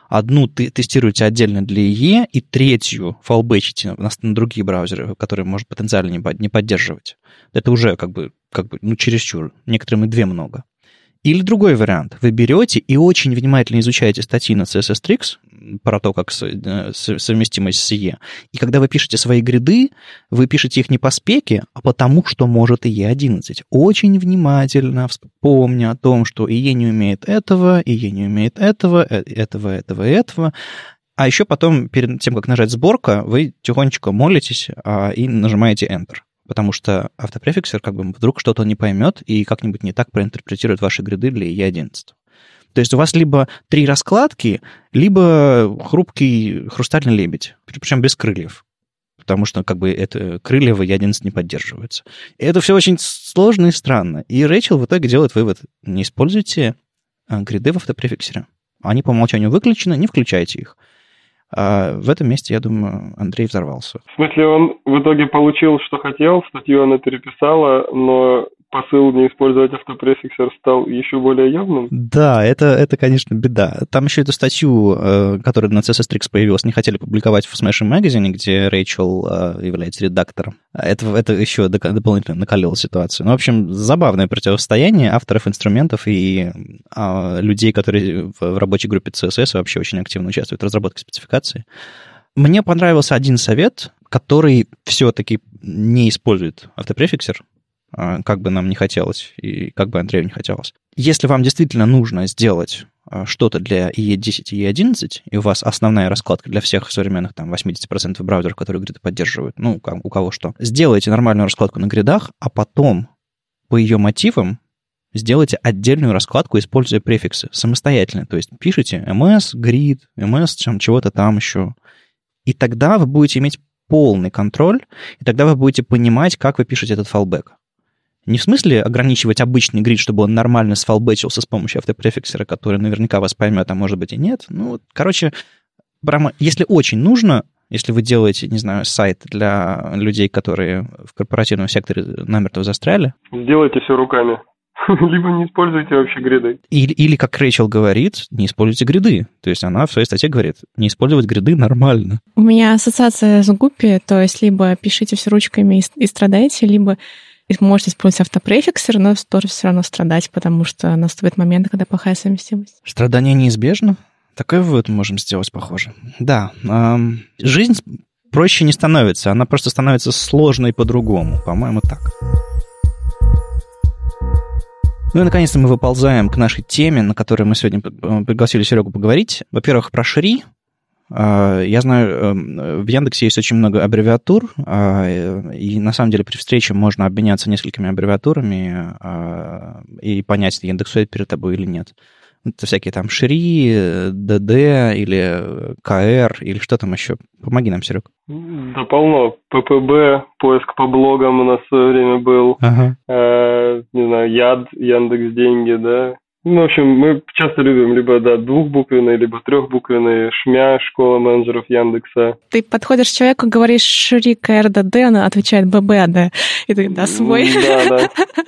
одну ты тестируете отдельно для IE, и третью фалбэчите на, на другие браузеры, которые может потенциально не, не поддерживать. Это уже как бы, как бы ну, чересчур. Некоторым и две много. Или другой вариант. Вы берете и очень внимательно изучаете статьи на CSS Tricks про то, как э, совместимость с IE. И когда вы пишете свои гриды, вы пишете их не по спеке, а потому, что может IE 11. Очень внимательно вспомня о том, что IE не умеет этого, IE не умеет этого, э, этого, этого, этого. А еще потом, перед тем, как нажать сборка, вы тихонечко молитесь а, и нажимаете Enter потому что автопрефиксер как бы вдруг что-то не поймет и как-нибудь не так проинтерпретирует ваши гриды для E11. То есть у вас либо три раскладки, либо хрупкий хрустальный лебедь, причем без крыльев, потому что как бы это крылья в E11 не поддерживаются. И это все очень сложно и странно. И Рэйчел в итоге делает вывод, не используйте а, гриды в автопрефиксере. Они по умолчанию выключены, не включайте их. А в этом месте, я думаю, Андрей взорвался. В смысле, он в итоге получил, что хотел, статью она переписала, но посыл не использовать автопрефиксер стал еще более явным? Да, это, это, конечно, беда. Там еще эту статью, э, которая на CSS Tricks появилась, не хотели публиковать в Smashing Magazine, где Рэйчел э, является редактором. Это, это еще дополнительно накалило ситуацию. Ну, в общем, забавное противостояние авторов инструментов и а, людей, которые в рабочей группе CSS вообще очень активно участвуют в разработке спецификации. Мне понравился один совет, который все-таки не использует автопрефиксер, как бы нам не хотелось, и как бы Андрею не хотелось. Если вам действительно нужно сделать а, что-то для IE10 и IE11, и у вас основная раскладка для всех современных там 80% браузеров, которые гриды поддерживают, ну, у кого что, сделайте нормальную раскладку на гридах, а потом по ее мотивам сделайте отдельную раскладку, используя префиксы самостоятельно. То есть пишите ms, grid, ms, чем чего-то там еще. И тогда вы будете иметь полный контроль, и тогда вы будете понимать, как вы пишете этот фалбэк. Не в смысле ограничивать обычный грид, чтобы он нормально сфалбетчился с помощью автопрефиксера, который наверняка вас поймет, а может быть и нет. Ну, короче, прямо, если очень нужно, если вы делаете, не знаю, сайт для людей, которые в корпоративном секторе намертво застряли. Сделайте все руками. либо не используйте вообще гриды. Или, или, как Рэйчел говорит, не используйте гриды. То есть она в своей статье говорит, не использовать гриды нормально. У меня ассоциация с Гуппи, то есть либо пишите все ручками и, и страдайте, либо можете использовать автопрефиксер, но тоже все равно страдать, потому что наступит момент, когда плохая совместимость. Страдание неизбежно? Такой вывод мы можем сделать, похоже. Да, эм, жизнь проще не становится, она просто становится сложной по-другому, по-моему, так. Ну и, наконец-то, мы выползаем к нашей теме, на которой мы сегодня пригласили Серегу поговорить. Во-первых, про Шри. А, я знаю, эм, в Яндексе есть очень много аббревиатур, а, и на самом деле при встрече можно обменяться несколькими аббревиатурами а, и понять, индексует перед тобой или нет. Это всякие там Шри, ДД или КР или что там еще. Помоги нам, Серег. Да полно. ППБ, поиск по блогам у нас в свое время был. Ага. Э, не знаю, Яд, Яндекс Деньги, да. Ну, в общем, мы часто любим либо, да, двухбуквенные, либо трехбуквенные, ШМЯ, школа менеджеров Яндекса. Ты подходишь к человеку, говоришь Шрик РДД, она отвечает ББД. И ты, да, свой. Да, да.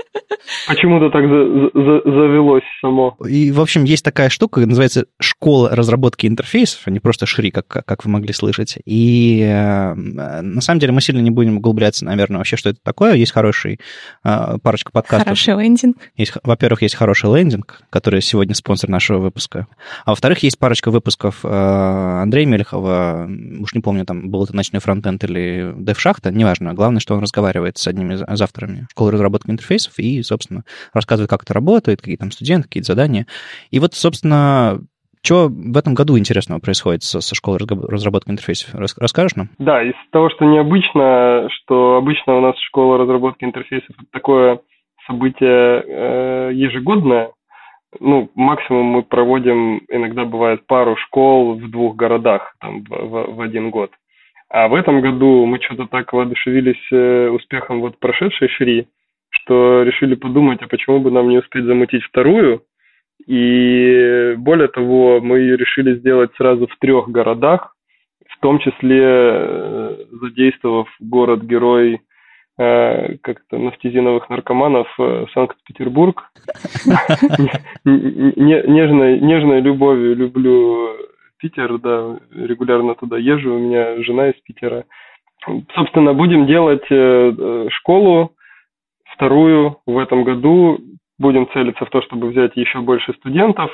Почему-то так за, за, завелось само. И, в общем, есть такая штука, называется школа разработки интерфейсов, а не просто Шри, как, как вы могли слышать. И э, на самом деле мы сильно не будем углубляться, наверное, вообще, что это такое. Есть хороший э, парочка подкастов. Хороший лендинг. Есть, во-первых, есть хороший лендинг, который сегодня спонсор нашего выпуска. А во-вторых, есть парочка выпусков э, Андрея Мелехова, уж не помню, там был это ночной фронтенд или DevShachта, неважно. Главное, что он разговаривает с одними из авторами школы разработки интерфейсов и, собственно, рассказывает, как это работает, какие там студенты, какие задания. И вот, собственно, что в этом году интересного происходит со, со школой разработки интерфейсов? Расскажешь нам? Да, из того, что необычно, что обычно у нас школа разработки интерфейсов такое событие э, ежегодное, ну, максимум мы проводим, иногда бывает пару школ в двух городах там, в, в, в один год. А в этом году мы что-то так воодушевились э, успехом вот прошедшей шри, что решили подумать, а почему бы нам не успеть замутить вторую. И более того, мы ее решили сделать сразу в трех городах, в том числе э, задействовав город-герой как-то нафтизиновых наркоманов э, Санкт-Петербург. Нежной, нежной любовью люблю Питер, да, регулярно туда езжу, у меня жена из Питера. Собственно, будем делать э, школу вторую в этом году. Будем целиться в то, чтобы взять еще больше студентов,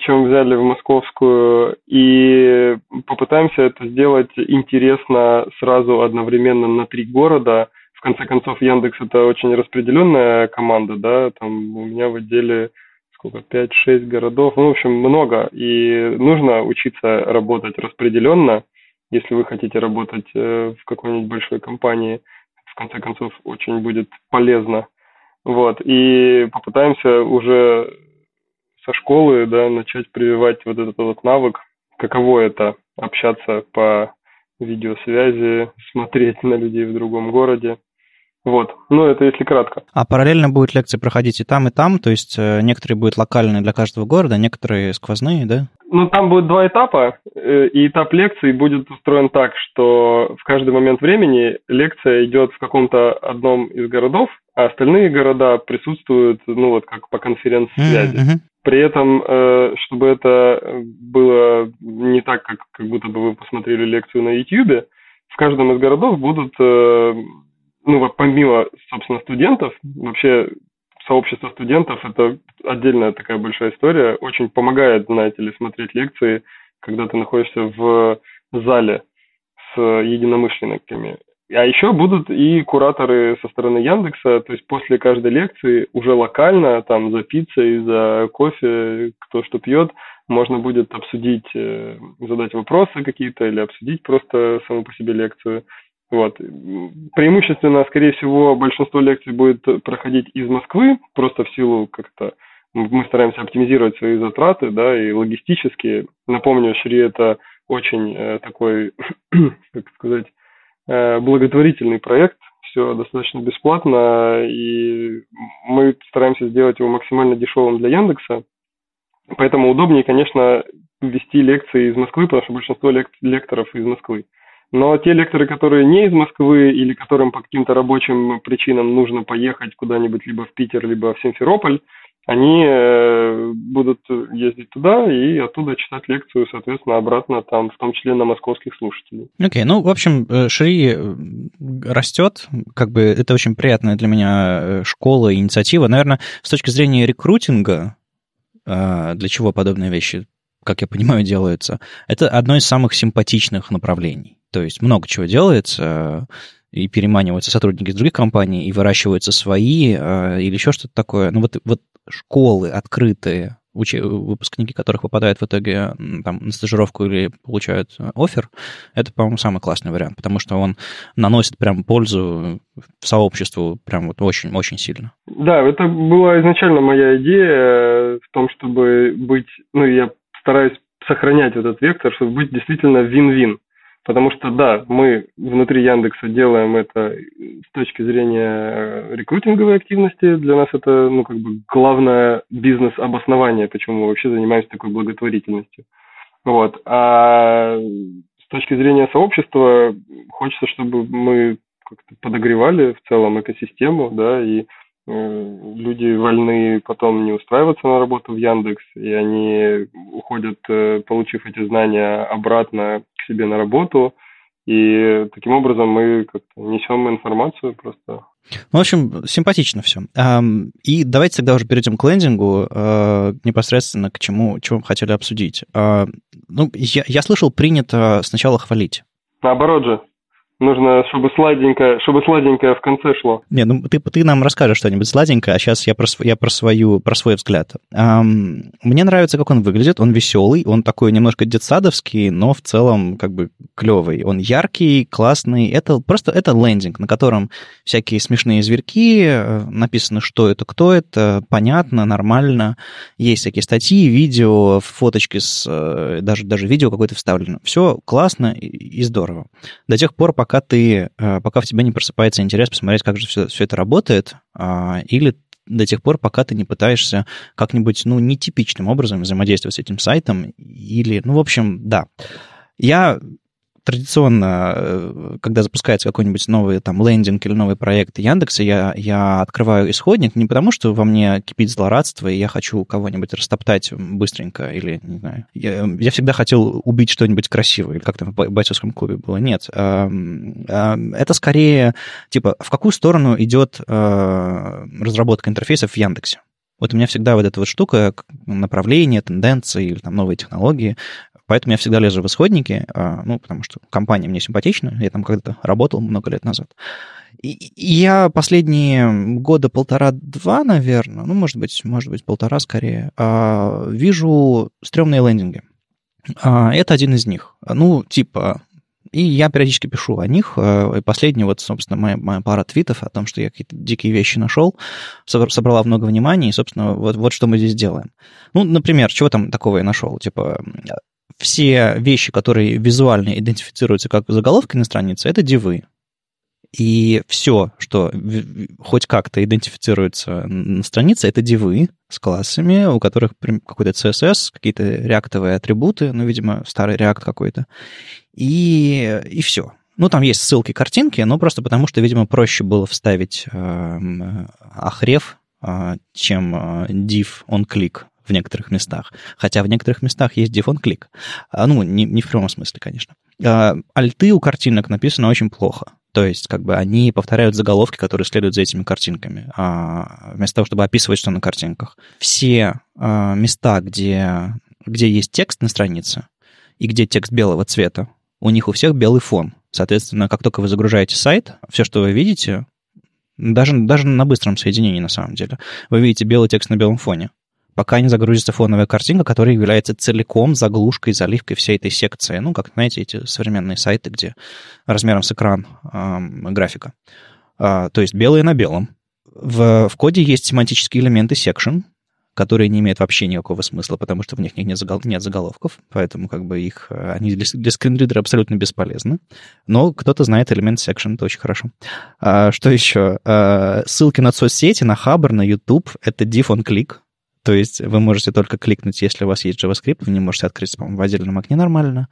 чем взяли в московскую, и попытаемся это сделать интересно сразу одновременно на три города – конце концов, Яндекс это очень распределенная команда, да, там у меня в отделе сколько, 5-6 городов, ну, в общем, много, и нужно учиться работать распределенно, если вы хотите работать э, в какой-нибудь большой компании, в конце концов, очень будет полезно. Вот, и попытаемся уже со школы, да, начать прививать вот этот вот навык, каково это общаться по видеосвязи, смотреть на людей в другом городе. Вот, ну это если кратко. А параллельно будет лекции проходить и там, и там, то есть э, некоторые будут локальные для каждого города, некоторые сквозные, да? Ну там будет два этапа, э, и этап лекции будет устроен так, что в каждый момент времени лекция идет в каком-то одном из городов, а остальные города присутствуют, ну вот как по конференц-связи. Mm-hmm. При этом, э, чтобы это было не так, как, как будто бы вы посмотрели лекцию на YouTube, в каждом из городов будут ну, помимо, собственно, студентов, вообще сообщество студентов – это отдельная такая большая история. Очень помогает, знаете ли, смотреть лекции, когда ты находишься в зале с единомышленниками. А еще будут и кураторы со стороны Яндекса, то есть после каждой лекции уже локально, там за пиццей, за кофе, кто что пьет, можно будет обсудить, э, задать вопросы какие-то или обсудить просто саму по себе лекцию. Вот. Преимущественно, скорее всего, большинство лекций будет проходить из Москвы, просто в силу как-то мы стараемся оптимизировать свои затраты, да, и логистические. Напомню, Шри это очень э, такой, как сказать, э, благотворительный проект, все достаточно бесплатно, и мы стараемся сделать его максимально дешевым для Яндекса. Поэтому удобнее, конечно, вести лекции из Москвы, потому что большинство лек- лекторов из Москвы. Но те лекторы, которые не из Москвы или которым по каким-то рабочим причинам нужно поехать куда-нибудь либо в Питер, либо в Симферополь, они э, будут ездить туда и оттуда читать лекцию, соответственно, обратно там, в том числе на московских слушателей. Окей, okay, ну, в общем, э, Шри э, растет, как бы это очень приятная для меня школа, инициатива. Наверное, с точки зрения рекрутинга, для чего подобные вещи, как я понимаю, делаются, это одно из самых симпатичных направлений. То есть много чего делается, и переманиваются сотрудники из других компаний, и выращиваются свои, или еще что-то такое. Ну вот, вот школы открытые, уч... выпускники которых попадают в итоге там, на стажировку или получают э, офер, это, по-моему, самый классный вариант, потому что он наносит прям пользу сообществу прям вот очень-очень сильно. Да, это была изначально моя идея в том, чтобы быть, ну, я стараюсь сохранять этот вектор, чтобы быть действительно вин-вин. Потому что, да, мы внутри Яндекса делаем это с точки зрения рекрутинговой активности. Для нас это, ну, как бы главное бизнес-обоснование, почему мы вообще занимаемся такой благотворительностью. Вот. А с точки зрения сообщества хочется, чтобы мы как-то подогревали в целом экосистему, да, и Э, люди вольны потом не устраиваться на работу в Яндекс, и они уходят, э, получив эти знания, обратно к себе на работу. И таким образом мы как-то несем информацию просто. Ну, в общем, симпатично все. И давайте тогда уже перейдем к лендингу, э, непосредственно к чему, чего мы хотели обсудить. А, ну, я, я слышал, принято сначала хвалить. Наоборот же. Нужно, чтобы сладенькое, чтобы сладенькое в конце шло. Не, ну ты, ты нам расскажешь что-нибудь сладенькое, а сейчас я про, я про, свою, про свой взгляд. Эм, мне нравится, как он выглядит. Он веселый, он такой немножко детсадовский, но в целом как бы клевый. Он яркий, классный. Это просто это лендинг, на котором всякие смешные зверьки, э, написано, что это, кто это, понятно, нормально. Есть всякие статьи, видео, фоточки с... Э, даже, даже видео какое-то вставлено. Все классно и, и здорово. До тех пор, пока ты, э, пока в тебе не просыпается интерес посмотреть, как же все, все это работает, а, или до тех пор, пока ты не пытаешься как-нибудь, ну, нетипичным образом взаимодействовать с этим сайтом, или, ну, в общем, да. Я традиционно, э, когда запускается какой-нибудь новый там лендинг или новый проект Яндекса, я, я открываю исходник не потому, что во мне кипит злорадство, и я хочу кого-нибудь растоптать быстренько, или, не знаю, я, я всегда хотел убить что-нибудь красивое, или как там в бойцовском клубе было. Нет. Это скорее, типа, в какую сторону идет э, разработка интерфейсов в Яндексе. Вот у меня всегда вот эта вот штука, направление, тенденции или там новые технологии, Поэтому я всегда лезу в исходники, а, ну, потому что компания мне симпатична, я там когда-то работал много лет назад. И я последние года полтора-два, наверное, ну, может быть, может быть, полтора скорее, а, вижу стрёмные лендинги. А, это один из них. Ну, типа, и я периодически пишу о них. И последний, вот, собственно, моя, моя пара твитов о том, что я какие-то дикие вещи нашел, собрала много внимания, и, собственно, вот, вот что мы здесь делаем. Ну, например, чего там такого я нашел? Типа, все вещи, которые визуально идентифицируются как заголовки на странице, это дивы. И все, что хоть как-то идентифицируется на странице, это дивы с классами, у которых какой-то CSS, какие-то реактовые атрибуты, ну, видимо, старый React какой-то. И, и все. Ну, там есть ссылки, картинки, но просто потому, что, видимо, проще было вставить э, ахрев, э, чем э, div on click в некоторых местах. Хотя в некоторых местах есть div click. А, ну, не, не в прямом смысле, конечно. А, альты у картинок написаны очень плохо. То есть, как бы они повторяют заголовки, которые следуют за этими картинками, а, вместо того, чтобы описывать, что на картинках. Все места, где, где есть текст на странице, и где текст белого цвета, у них у всех белый фон. Соответственно, как только вы загружаете сайт, все, что вы видите, даже, даже на быстром соединении, на самом деле, вы видите белый текст на белом фоне пока не загрузится фоновая картинка, которая является целиком заглушкой, заливкой всей этой секции. Ну, как, знаете, эти современные сайты, где размером с экран э, графика. А, то есть белое на белом. В, в коде есть семантические элементы section, которые не имеют вообще никакого смысла, потому что в них нет, загол... нет заголовков, поэтому как бы их, они для, для скринридера абсолютно бесполезны. Но кто-то знает элемент section, это очень хорошо. А, что еще? А, ссылки на соцсети, на Хабр, на YouTube — это div on click, то есть вы можете только кликнуть, если у вас есть JavaScript, вы не можете открыть, по-моему, в отдельном окне нормально.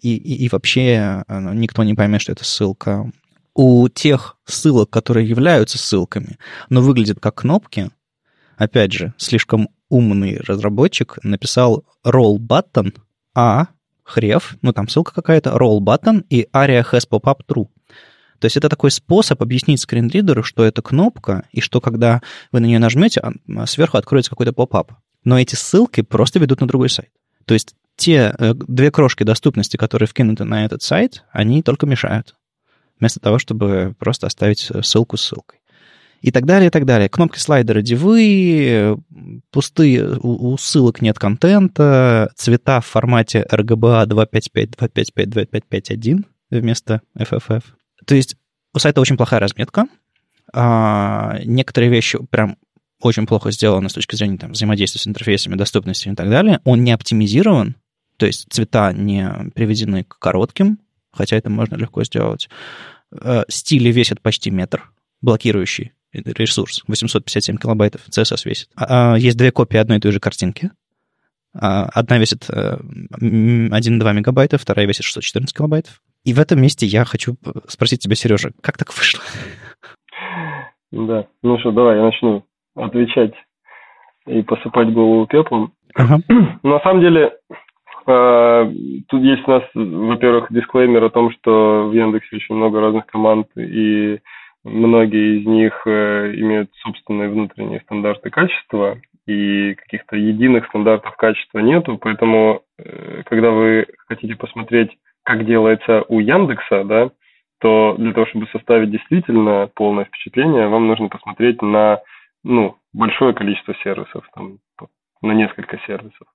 и, и, и вообще ну, никто не поймет, что это ссылка. У тех ссылок, которые являются ссылками, но выглядят как кнопки, опять же, слишком умный разработчик написал roll button, а хрев, ну там ссылка какая-то, roll button и aria has pop-up true. То есть это такой способ объяснить скринридеру, что это кнопка, и что когда вы на нее нажмете, а, сверху откроется какой-то поп-ап. Но эти ссылки просто ведут на другой сайт. То есть те э, две крошки доступности, которые вкинуты на этот сайт, они только мешают. Вместо того, чтобы просто оставить э, ссылку с ссылкой. И так далее, и так далее. Кнопки слайдера дивы, пустые, у, у ссылок нет контента, цвета в формате RGBA 255, 255, 2551 вместо FFF. То есть у сайта очень плохая разметка. А, некоторые вещи прям очень плохо сделаны с точки зрения там, взаимодействия с интерфейсами, доступности и так далее. Он не оптимизирован, то есть цвета не приведены к коротким, хотя это можно легко сделать. Э, стили весят почти метр, блокирующий ресурс, 857 килобайтов, CSS весит. А, а, есть две копии одной и той же картинки. А, одна весит 1,2 э, мегабайта, вторая весит 614 килобайтов. И в этом месте я хочу спросить тебя, Сережа, как так вышло? Да, ну что, давай, я начну отвечать и посыпать голову пеплом. Ага. На самом деле, э, тут есть у нас, во-первых, дисклеймер о том, что в Яндексе очень много разных команд, и многие из них э, имеют собственные внутренние стандарты качества, и каких-то единых стандартов качества нету, поэтому, э, когда вы хотите посмотреть как делается у Яндекса, да, то для того, чтобы составить действительно полное впечатление, вам нужно посмотреть на ну, большое количество сервисов, там, на несколько сервисов.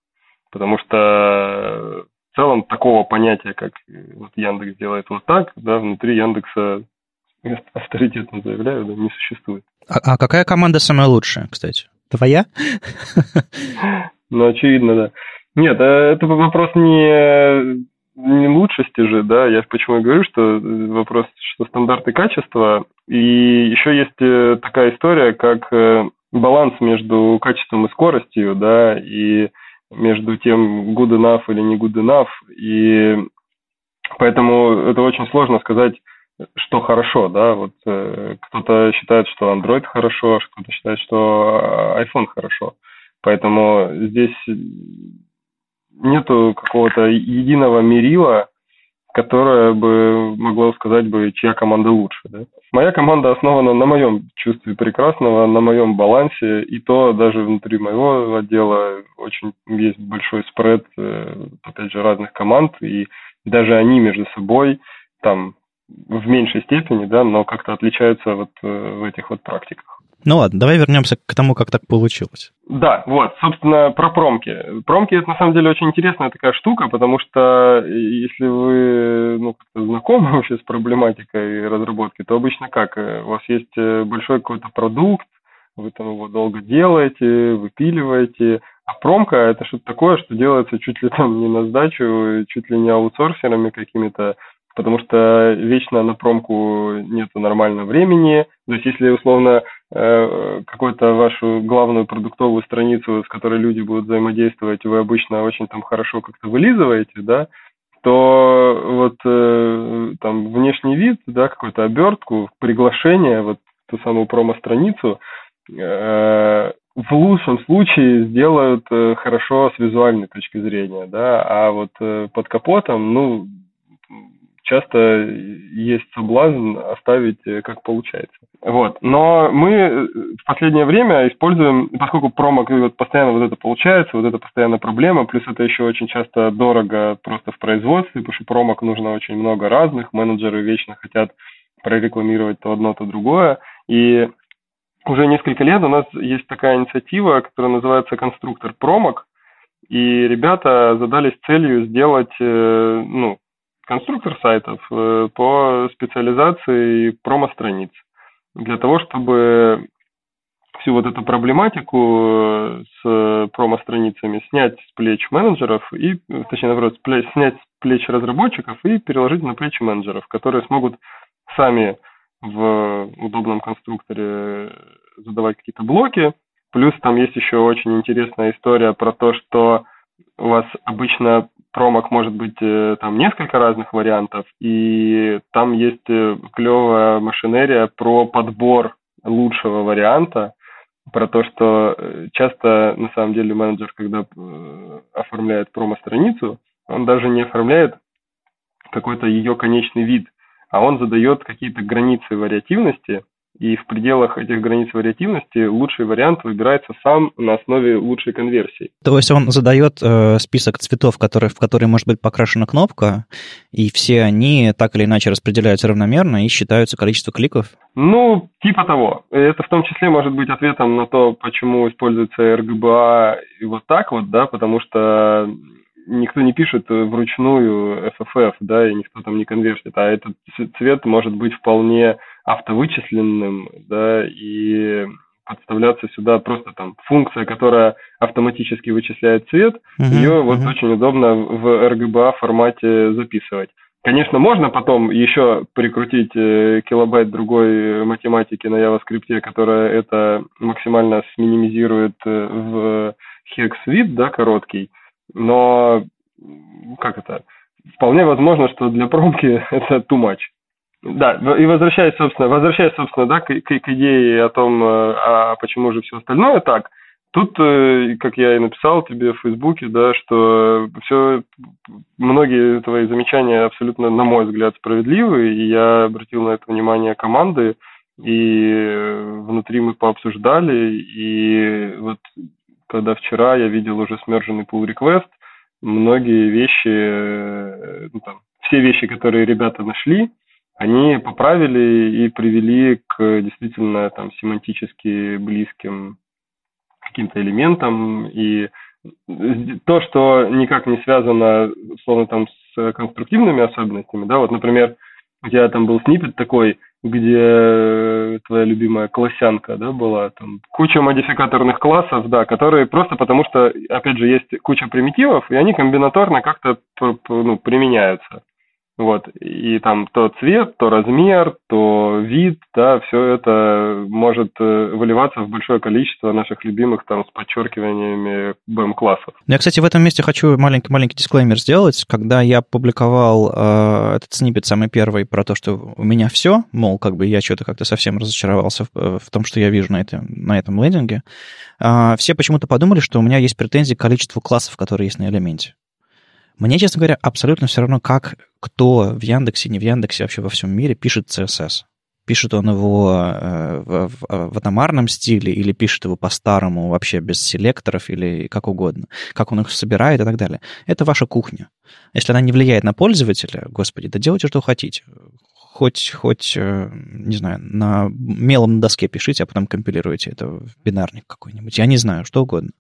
Потому что в целом такого понятия, как вот Яндекс делает вот так, да, внутри Яндекса авторитетно заявляю, да, не существует. А, а какая команда самая лучшая, кстати? Твоя? Ну, очевидно, да. Нет, э, это вопрос не не лучшести же, да, я почему говорю, что э, вопрос, что стандарты качества, и еще есть э, такая история, как э, баланс между качеством и скоростью, да, и между тем good enough или не good enough, и поэтому это очень сложно сказать, что хорошо, да, вот э, кто-то считает, что Android хорошо, кто-то считает, что iPhone хорошо, поэтому здесь нету какого-то единого мерила, которое бы могло сказать бы, чья команда лучше. Да? Моя команда основана на моем чувстве прекрасного, на моем балансе, и то даже внутри моего отдела очень есть большой спред, э, опять же, разных команд, и даже они между собой там в меньшей степени, да, но как-то отличаются вот э, в этих вот практиках. Ну ладно, давай вернемся к тому, как так получилось. Да, вот, собственно, про промки. Промки это на самом деле очень интересная такая штука, потому что э, если вы ну, знакомы вообще с проблематикой разработки, то обычно как? Э, у вас есть э, большой какой-то продукт, вы там его долго делаете, выпиливаете, а промка это что-то такое, что делается чуть ли там не на сдачу, чуть ли не аутсорсерами какими-то, потому что вечно на промку нет нормального времени. То есть, если условно какую-то вашу главную продуктовую страницу, с которой люди будут взаимодействовать, вы обычно очень там хорошо как-то вылизываете, да, то вот э, там внешний вид, да, какую-то обертку, приглашение, вот ту самую промо-страницу, э, в лучшем случае сделают э, хорошо с визуальной точки зрения, да, а вот э, под капотом, ну, часто есть соблазн оставить э, как получается. Вот. Но мы э, в последнее время используем, поскольку промо вот постоянно вот это получается, вот это постоянно проблема, плюс это еще очень часто дорого просто в производстве, потому что промок нужно очень много разных, менеджеры вечно хотят прорекламировать то одно, то другое. И уже несколько лет у нас есть такая инициатива, которая называется «Конструктор промок», и ребята задались целью сделать э, ну, конструктор сайтов э, по специализации промо-страниц. Для того, чтобы всю вот эту проблематику э, с промо-страницами снять с плеч менеджеров и, точнее, наоборот, снять с плеч разработчиков и переложить на плечи менеджеров, которые смогут сами в удобном конструкторе задавать какие-то блоки. Плюс там есть еще очень интересная история про то, что у вас обычно промок может быть э, там несколько разных вариантов, и там есть э, клевая машинерия про подбор лучшего варианта, про то, что э, часто на самом деле менеджер, когда оформляет промо-страницу, он даже не оформляет какой-то ее конечный вид, а он задает какие-то границы вариативности, и в пределах этих границ вариативности лучший вариант выбирается сам на основе лучшей конверсии. То есть он задает э, список цветов, которые, в которые может быть покрашена кнопка, и все они так или иначе распределяются равномерно и считаются количество кликов? Ну, типа того. Это в том числе может быть ответом на то, почему используется RGBA и вот так вот, да, потому что никто не пишет вручную FFF, да, и никто там не конвертит, а этот цвет может быть вполне автовычисленным, да, и подставляться сюда просто там функция, которая автоматически вычисляет цвет, uh-huh, ее uh-huh. вот очень удобно в RGBA формате записывать. Конечно, можно потом еще прикрутить э, килобайт другой математики на JavaScript, которая это максимально сминимизирует э, в hex вид, да, короткий, но как это? Вполне возможно, что для промки это too much. Да, и возвращаясь, собственно, возвращаясь, собственно, да, к, к, к идее о том, э, а почему же все остальное так, тут, э, как я и написал тебе в Фейсбуке, да, что все, многие твои замечания абсолютно, на мой взгляд, справедливы, и я обратил на это внимание команды, и внутри мы пообсуждали, и вот когда вчера я видел уже смерженный pull request, многие вещи, э, ну, там, все вещи, которые ребята нашли, они поправили и привели к действительно там семантически близким каким-то элементам. И то, что никак не связано, условно, там, с конструктивными особенностями, да, вот, например, у тебя там был снипет такой, где твоя любимая классянка, да, была, там куча модификаторных классов, да, которые просто потому что, опять же, есть куча примитивов, и они комбинаторно как-то ну, применяются. Вот, и там то цвет, то размер, то вид, да, все это может э, выливаться в большое количество наших любимых там с подчеркиваниями BM-классов. Ну, я, кстати, в этом месте хочу маленький-маленький дисклеймер сделать. Когда я публиковал э, этот снипет самый первый про то, что у меня все, мол, как бы я что-то как-то совсем разочаровался в, э, в том, что я вижу на, этом на этом лендинге, э, все почему-то подумали, что у меня есть претензии к количеству классов, которые есть на элементе. Мне, честно говоря, абсолютно все равно, как кто в Яндексе, не в Яндексе, вообще во всем мире пишет CSS. Пишет он его э, в, в, в атомарном стиле или пишет его по-старому, вообще без селекторов или как угодно. Как он их собирает и так далее. Это ваша кухня. Если она не влияет на пользователя, господи, да делайте, что хотите. Хоть, хоть, э, не знаю, на мелом на доске пишите, а потом компилируйте это в бинарник какой-нибудь. Я не знаю, что угодно.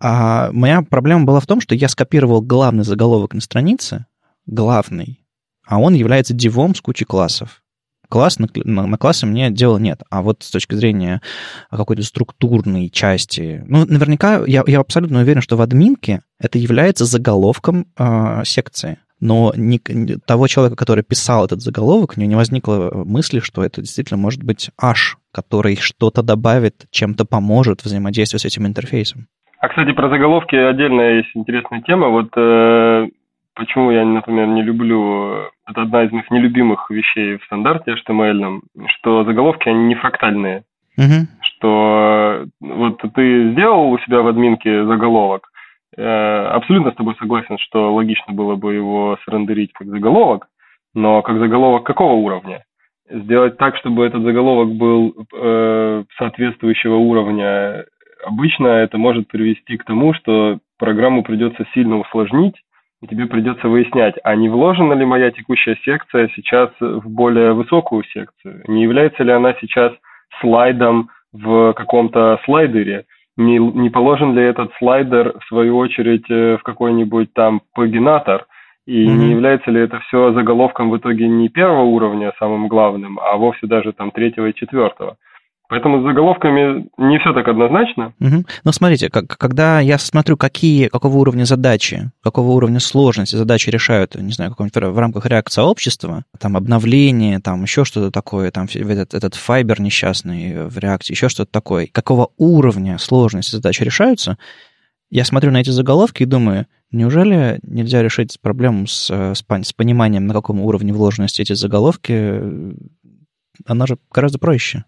А моя проблема была в том, что я скопировал главный заголовок на странице, главный, а он является дивом с кучей классов. Класс на, на, на классы мне дела нет. А вот с точки зрения какой-то структурной части, ну, наверняка я, я абсолютно уверен, что в админке это является заголовком э, секции. Но ни, того человека, который писал этот заголовок, у него не возникло мысли, что это действительно может быть H, который что-то добавит, чем-то поможет взаимодействовать с этим интерфейсом. А, кстати, про заголовки отдельная есть интересная тема. Вот э, почему я, например, не люблю... Это одна из моих нелюбимых вещей в стандарте HTML, что заголовки, они не фрактальные. Угу. Что вот ты сделал у себя в админке заголовок, э, абсолютно с тобой согласен, что логично было бы его срендерить как заголовок, но как заголовок какого уровня? Сделать так, чтобы этот заголовок был э, соответствующего уровня обычно это может привести к тому, что программу придется сильно усложнить, и тебе придется выяснять, а не вложена ли моя текущая секция сейчас в более высокую секцию, не является ли она сейчас слайдом в каком-то слайдере, не, не положен ли этот слайдер, в свою очередь, э, в какой-нибудь там пагинатор, и mm-hmm. не является ли это все заголовком в итоге не первого уровня самым главным, а вовсе даже там третьего и четвертого. Поэтому с заголовками не все так однозначно. Угу. Ну, смотрите, как, когда я смотрю, какие, какого уровня задачи, какого уровня сложности задачи решают, не знаю, в рамках реакции сообщества, там обновление, там еще что-то такое, там этот, этот файбер несчастный в реакции, еще что-то такое, какого уровня сложности задачи решаются, я смотрю на эти заголовки и думаю, Неужели нельзя решить проблему с, э, с, с пониманием, на каком уровне вложенности эти заголовки? Она же гораздо проще.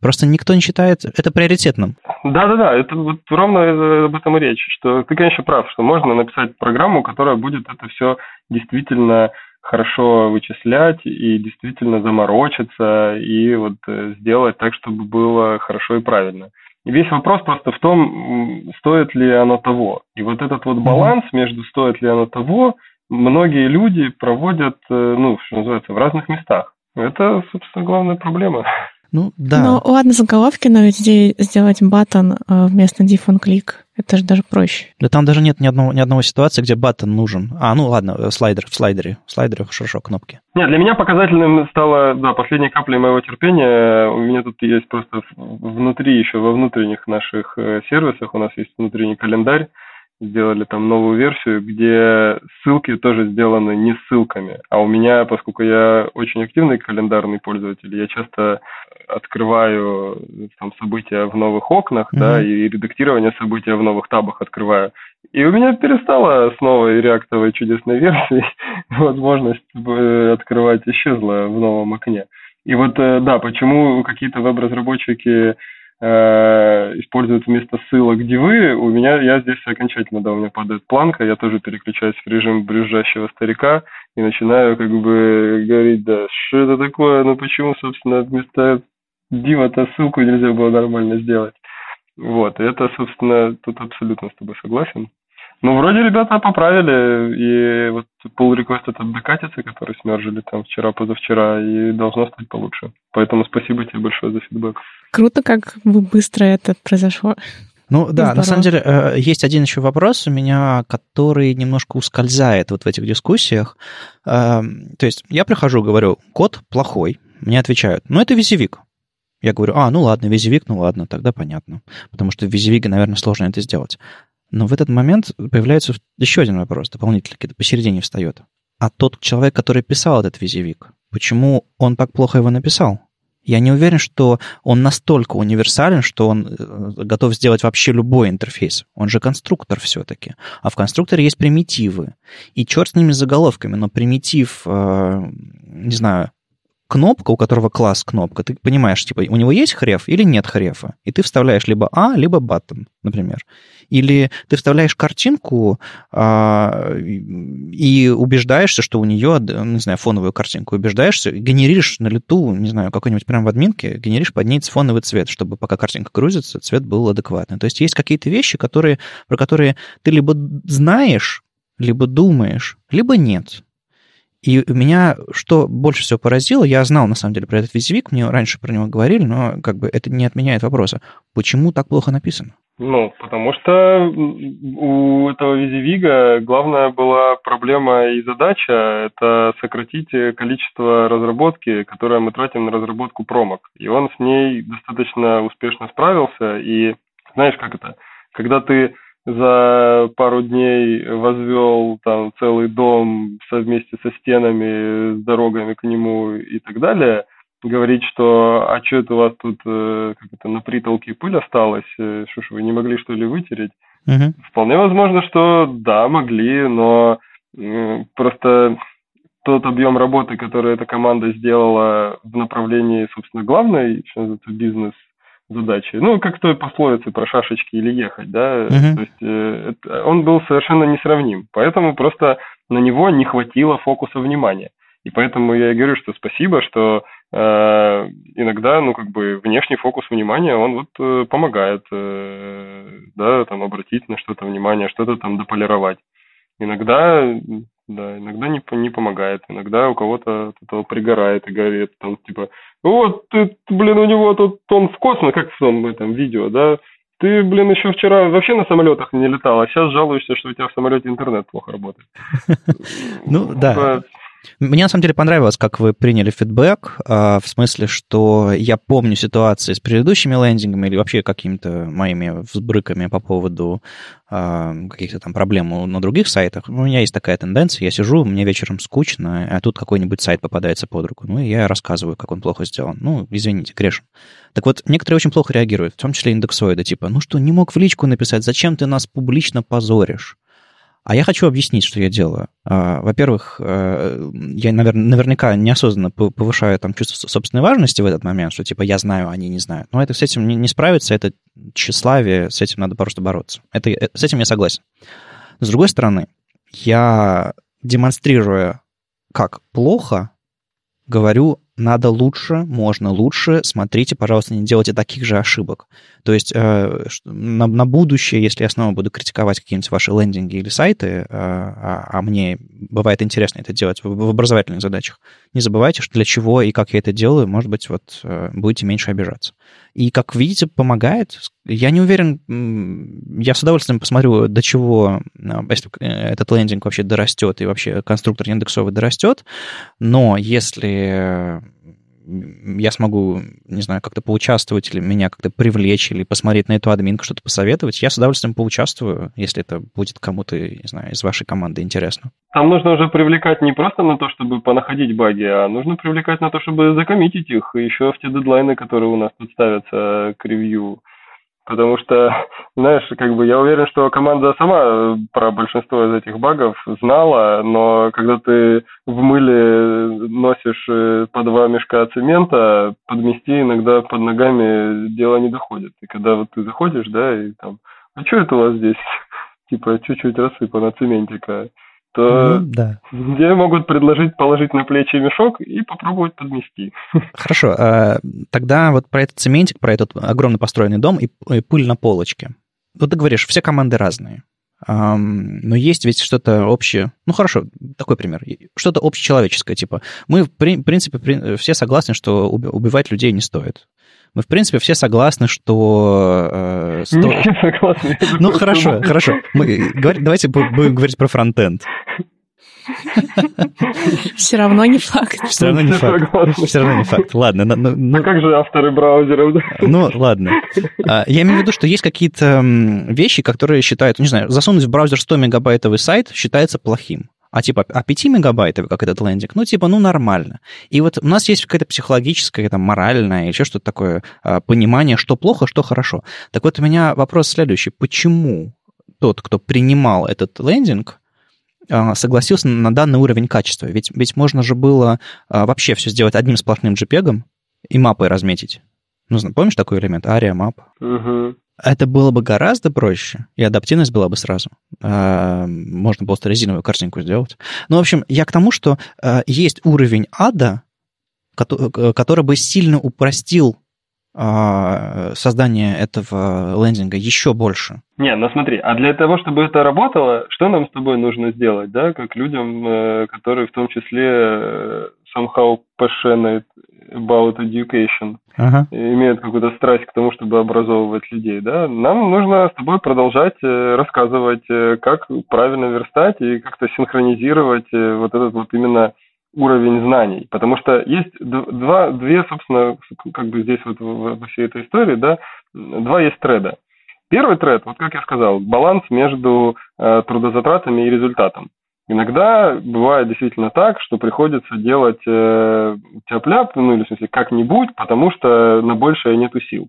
Просто никто не считает это приоритетным. Да-да-да, это вот ровно об этом и речь, что ты, конечно, прав, что можно написать программу, которая будет это все действительно хорошо вычислять и действительно заморочиться и вот э, сделать так, чтобы было хорошо и правильно. И весь вопрос просто в том, стоит ли оно того. И вот этот вот баланс между стоит ли оно того, многие люди проводят, э, ну, что называется, в разных местах. Это, собственно, главная проблема. Ну, да. Ну, ладно, заголовки, но ведь сделать батон э, вместо diff click, это же даже проще. Да там даже нет ни, одного, ни одного ситуации, где батон нужен. А, ну ладно, э, слайдер, в слайдере. В слайдере хорошо, кнопки. Нет, для меня показательным стало, да, последней каплей моего терпения. У меня тут есть просто внутри, еще во внутренних наших э, сервисах, у нас есть внутренний календарь, сделали там новую версию, где ссылки тоже сделаны не ссылками. А у меня, поскольку я очень активный календарный пользователь, я часто открываю там события в новых окнах, mm-hmm. да, и редактирование события в новых табах открываю. И у меня перестала с новой реактовой чудесной версией возможность э, открывать исчезла в новом окне. И вот, э, да, почему какие-то веб-разработчики Э, используют вместо ссылок дивы, у меня, я здесь окончательно, да, у меня падает планка, я тоже переключаюсь в режим брюзжащего старика и начинаю как бы говорить, да, что это такое, ну почему, собственно, вместо дива-то ссылку нельзя было нормально сделать. Вот, это, собственно, тут абсолютно с тобой согласен. Ну, вроде ребята поправили, и вот pull request этот докатится, который смержили там вчера-позавчера, и должно стать получше. Поэтому спасибо тебе большое за фидбэк. Круто, как быстро это произошло. Ну да, Здорово. на самом деле э, есть один еще вопрос у меня, который немножко ускользает вот в этих дискуссиях. Эм, то есть я прихожу, говорю, код плохой, мне отвечают, ну это визивик. Я говорю, а, ну ладно, визивик, ну ладно, тогда понятно. Потому что в визивике, наверное, сложно это сделать. Но в этот момент появляется еще один вопрос, дополнительный, где-то посередине встает. А тот человек, который писал этот визивик, почему он так плохо его написал? Я не уверен, что он настолько универсален, что он э, готов сделать вообще любой интерфейс. Он же конструктор все-таки. А в конструкторе есть примитивы. И черт с ними заголовками, но примитив, э, не знаю, кнопка, у которого класс кнопка, ты понимаешь, типа, у него есть хреф или нет хрефа, и ты вставляешь либо А, либо button, например. Или ты вставляешь картинку а, и убеждаешься, что у нее, не знаю, фоновую картинку, убеждаешься, генеришь на лету, не знаю, какой-нибудь прям в админке, генеришь под ней фоновый цвет, чтобы пока картинка грузится, цвет был адекватный. То есть есть какие-то вещи, которые, про которые ты либо знаешь, либо думаешь, либо нет. И меня что больше всего поразило, я знал на самом деле про этот визивик, мне раньше про него говорили, но как бы это не отменяет вопроса. Почему так плохо написано? Ну, потому что у этого визивига главная была проблема и задача – это сократить количество разработки, которое мы тратим на разработку промок. И он с ней достаточно успешно справился. И знаешь, как это? Когда ты за пару дней возвел там целый дом совместе со стенами, с дорогами к нему и так далее, говорить, что а что это у вас тут э, как это на притолке пыль осталась, э, что ж вы не могли что ли вытереть? Uh-huh. Вполне возможно, что да, могли, но э, просто тот объем работы, который эта команда сделала в направлении, собственно, главной, бизнес задачи. Ну, как в той пословице про шашечки или ехать, да. Uh-huh. То есть э, это, он был совершенно несравним. Поэтому просто на него не хватило фокуса внимания. И поэтому я и говорю, что спасибо, что э, иногда, ну, как бы внешний фокус внимания, он вот э, помогает, э, да, там обратить на что-то внимание, что-то там дополировать. Иногда, да, иногда не, не помогает, иногда у кого-то от этого пригорает и говорит, там, типа, вот, ты, блин, у него тут он в космос, как в том этом видео, да, ты, блин, еще вчера вообще на самолетах не летал, а сейчас жалуешься, что у тебя в самолете интернет плохо работает. Ну, да. Мне на самом деле понравилось, как вы приняли фидбэк, а, в смысле, что я помню ситуации с предыдущими лендингами или вообще какими-то моими взбрыками по поводу а, каких-то там проблем на других сайтах. У меня есть такая тенденция, я сижу, мне вечером скучно, а тут какой-нибудь сайт попадается под руку, ну и я рассказываю, как он плохо сделан. Ну, извините, грешен. Так вот, некоторые очень плохо реагируют, в том числе индексоиды, типа, ну что, не мог в личку написать, зачем ты нас публично позоришь? А я хочу объяснить, что я делаю. А, во-первых, э, я, наверняка неосознанно повышаю там чувство собственной важности в этот момент, что типа я знаю, а они не знают. Но это с этим не, не справиться, это тщеславие, с этим надо просто бороться. Это, э, с этим я согласен. С другой стороны, я демонстрируя, как плохо, говорю надо лучше, можно лучше, смотрите, пожалуйста, не делайте таких же ошибок. То есть э, на, на будущее, если я снова буду критиковать какие-нибудь ваши лендинги или сайты, э, а, а мне бывает интересно это делать в, в образовательных задачах, не забывайте, что для чего и как я это делаю, может быть, вот э, будете меньше обижаться. И, как видите, помогает. Я не уверен, я с удовольствием посмотрю, до чего, если этот лендинг вообще дорастет и вообще конструктор индексовый дорастет, но если я смогу, не знаю, как-то поучаствовать или меня как-то привлечь или посмотреть на эту админку, что-то посоветовать, я с удовольствием поучаствую, если это будет кому-то, не знаю, из вашей команды интересно. Там нужно уже привлекать не просто на то, чтобы понаходить баги, а нужно привлекать на то, чтобы закоммитить их еще в те дедлайны, которые у нас тут ставятся к ревью. Потому что, знаешь, как бы я уверен, что команда сама про большинство из этих багов знала, но когда ты в мыле носишь э, по два мешка цемента, подмести иногда под ногами дело не доходит. И когда вот ты заходишь, да, и там, а что это у вас здесь? Типа чуть-чуть рассыпано цементика то ну, да. где могут предложить положить на плечи мешок и попробовать подмести. Хорошо, а тогда вот про этот цементик, про этот огромно построенный дом и пыль на полочке. Вот ты говоришь, все команды разные. Но есть ведь что-то общее. Ну хорошо, такой пример. Что-то общечеловеческое, типа мы в принципе все согласны, что убивать людей не стоит. Мы, в принципе, все согласны, что... Э, сто... Не все согласны. Ну, хорошо, хорошо. Мы. Давайте будем говорить про фронтенд. Все равно не факт. Все равно не факт. Все равно не факт. Ладно. Ну, ну, а как же авторы браузеров? Ну, ладно. А, я имею в виду, что есть какие-то вещи, которые считают, не знаю, засунуть в браузер 100 мегабайтовый сайт считается плохим. А типа, а 5 мегабайтов, как этот лендинг, ну, типа, ну, нормально. И вот у нас есть какая-то психологическая, там, моральная или еще что-то такое а, понимание, что плохо, что хорошо. Так вот, у меня вопрос следующий. Почему тот, кто принимал этот лендинг, а, согласился на данный уровень качества. Ведь, ведь можно же было а, вообще все сделать одним сплошным JPEG и мапой разметить. Ну, помнишь такой элемент? Ария, мап. Угу. Это было бы гораздо проще, и адаптивность была бы сразу. А, можно просто резиновую картинку сделать. Ну, в общем, я к тому, что есть уровень ада, который бы сильно упростил а, создание этого лендинга еще больше. Не, ну смотри, а для того, чтобы это работало, что нам с тобой нужно сделать, да, как людям, э, которые в том числе э, somehow passionate about education, ага. имеют какую-то страсть к тому, чтобы образовывать людей, да, нам нужно с тобой продолжать э, рассказывать, как правильно верстать и как-то синхронизировать вот этот вот именно уровень знаний, потому что есть два, две, собственно, как бы здесь вот во всей этой истории, да, два есть треда. Первый тред, вот как я сказал, баланс между э, трудозатратами и результатом. Иногда бывает действительно так, что приходится делать э, тяп-ляп, ну или в смысле как-нибудь, потому что на большее нету сил.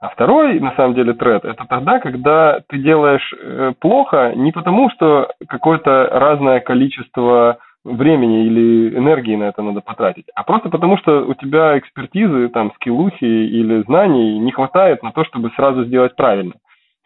А второй, на самом деле, тред – это тогда, когда ты делаешь э, плохо не потому, что какое-то разное количество времени или энергии на это надо потратить, а просто потому, что у тебя экспертизы, там, скиллухи или знаний не хватает на то, чтобы сразу сделать правильно.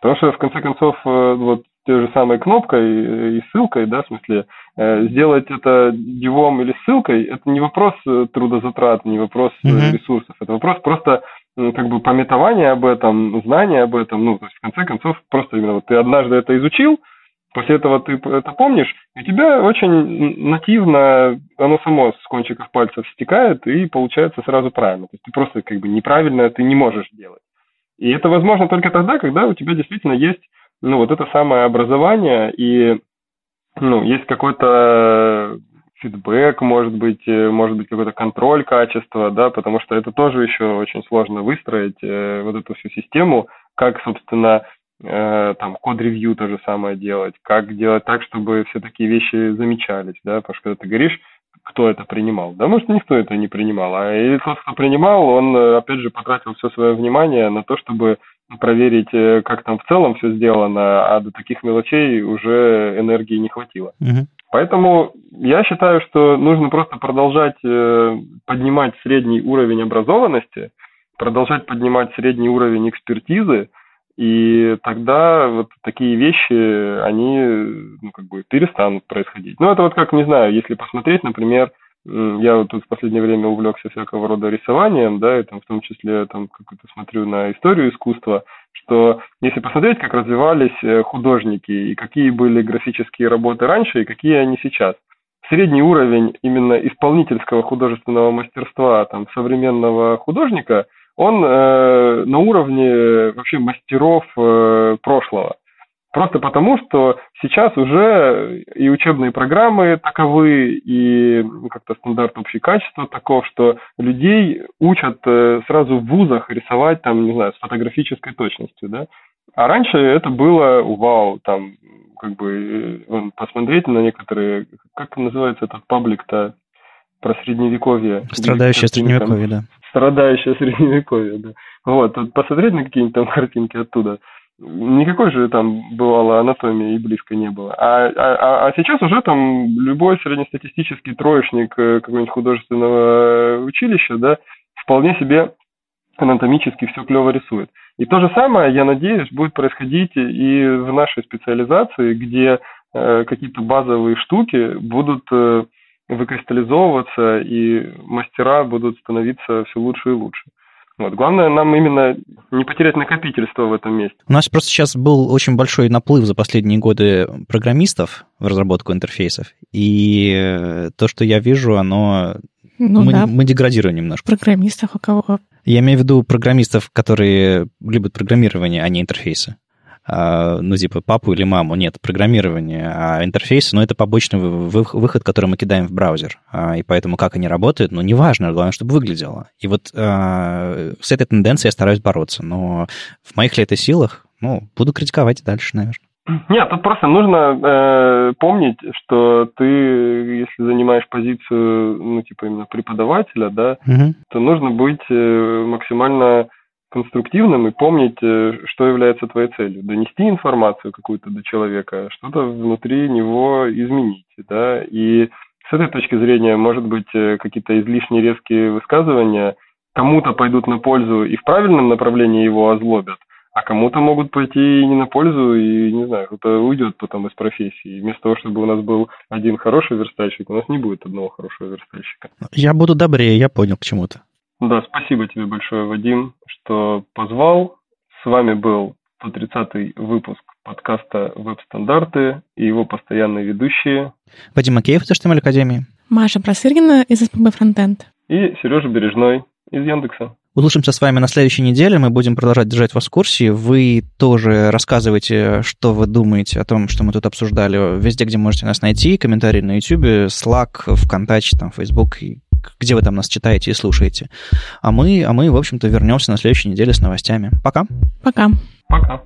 Потому что, в конце концов, э, вот той же самой кнопкой и ссылкой, да, в смысле, э, сделать это дивом или ссылкой, это не вопрос э, трудозатрат, не вопрос mm-hmm. ресурсов, это вопрос просто как бы пометования об этом, знания об этом, ну, то есть, в конце концов, просто именно вот ты однажды это изучил, После этого ты это помнишь, и у тебя очень нативно оно само с кончиков пальцев стекает и получается сразу правильно. То есть ты просто как бы неправильно ты не можешь делать. И это возможно только тогда, когда у тебя действительно есть ну, вот это самое образование и ну, есть какой-то фидбэк, может быть, э, может быть какой-то контроль качества, да, потому что это тоже еще очень сложно выстроить, э, вот эту всю систему, как, собственно, Э, там код-ревью то же самое делать, как делать так, чтобы все такие вещи замечались, да, потому что когда ты говоришь, кто это принимал, да, может, никто это не принимал, а и тот, кто принимал, он, э, опять же, потратил все свое внимание на то, чтобы проверить, э, как там в целом все сделано, а до таких мелочей уже энергии не хватило. Угу. Поэтому я считаю, что нужно просто продолжать э, поднимать средний уровень образованности, продолжать поднимать средний уровень экспертизы, и тогда вот такие вещи, они ну, как бы перестанут происходить. Ну, это вот как, не знаю, если посмотреть, например, я тут в последнее время увлекся всякого рода рисованием, да, и там в том числе там какую-то смотрю на историю искусства, что если посмотреть, как развивались э, художники и какие были графические работы раньше и какие они сейчас, средний уровень именно исполнительского художественного мастерства там современного художника – он э, на уровне вообще мастеров э, прошлого. Просто потому, что сейчас уже и учебные программы таковы, и как-то стандарт общего качества таков, что людей учат э, сразу в вузах рисовать, там, не знаю, с фотографической точностью, да. А раньше это было вау, там, как бы, э, посмотреть на некоторые, как называется этот паблик-то про средневековье. Страдающее средневековье, да страдающее средневековье, да. Вот, вот посмотреть на какие-нибудь там картинки оттуда. Никакой же там бывало анатомии и близко не было. А, а, а сейчас уже там любой среднестатистический троечник э, какого-нибудь художественного училища, да, вполне себе анатомически все клево рисует. И то же самое, я надеюсь, будет происходить и в нашей специализации, где э, какие-то базовые штуки будут э, выкристаллизовываться, и мастера будут становиться все лучше и лучше. Вот. Главное нам именно не потерять накопительство в этом месте. У нас просто сейчас был очень большой наплыв за последние годы программистов в разработку интерфейсов, и то, что я вижу, оно... Ну, мы, да. мы деградируем немножко. Программистов у кого? Я имею в виду программистов, которые любят программирование, а не интерфейсы. А, ну, типа, папу или маму. Нет, программирование. А интерфейсы, ну, это побочный выход, который мы кидаем в браузер. А, и поэтому как они работают, ну, неважно, главное, чтобы выглядело. И вот а, с этой тенденцией я стараюсь бороться. Но в моих ли это силах, ну, буду критиковать дальше, наверное. Нет, тут просто нужно э, помнить, что ты, если занимаешь позицию, ну, типа именно преподавателя, да, угу. то нужно быть э, максимально конструктивным и помнить, э, что является твоей целью. Донести информацию какую-то до человека, что-то внутри него изменить, да, и с этой точки зрения, может быть, э, какие-то излишне резкие высказывания кому-то пойдут на пользу и в правильном направлении его озлобят, а кому-то могут пойти и не на пользу, и, не знаю, кто-то уйдет потом из профессии. И вместо того, чтобы у нас был один хороший верстальщик, у нас не будет одного хорошего верстальщика. Я буду добрее, я понял к чему-то. Да, спасибо тебе большое, Вадим, что позвал. С вами был 130-й выпуск подкаста «Веб-стандарты» и его постоянные ведущие. Вадим Макеев из HTML Академии. Маша Просыргина из СПБ Фронтенд. И Сережа Бережной из Яндекса. Услышимся с вами на следующей неделе. Мы будем продолжать держать вас в курсе. Вы тоже рассказывайте, что вы думаете о том, что мы тут обсуждали, везде, где можете нас найти. Комментарии на YouTube, Slack, ВКонтакте, там, Facebook и где вы там нас читаете и слушаете. А мы, а мы в общем-то, вернемся на следующей неделе с новостями. Пока. Пока. Пока.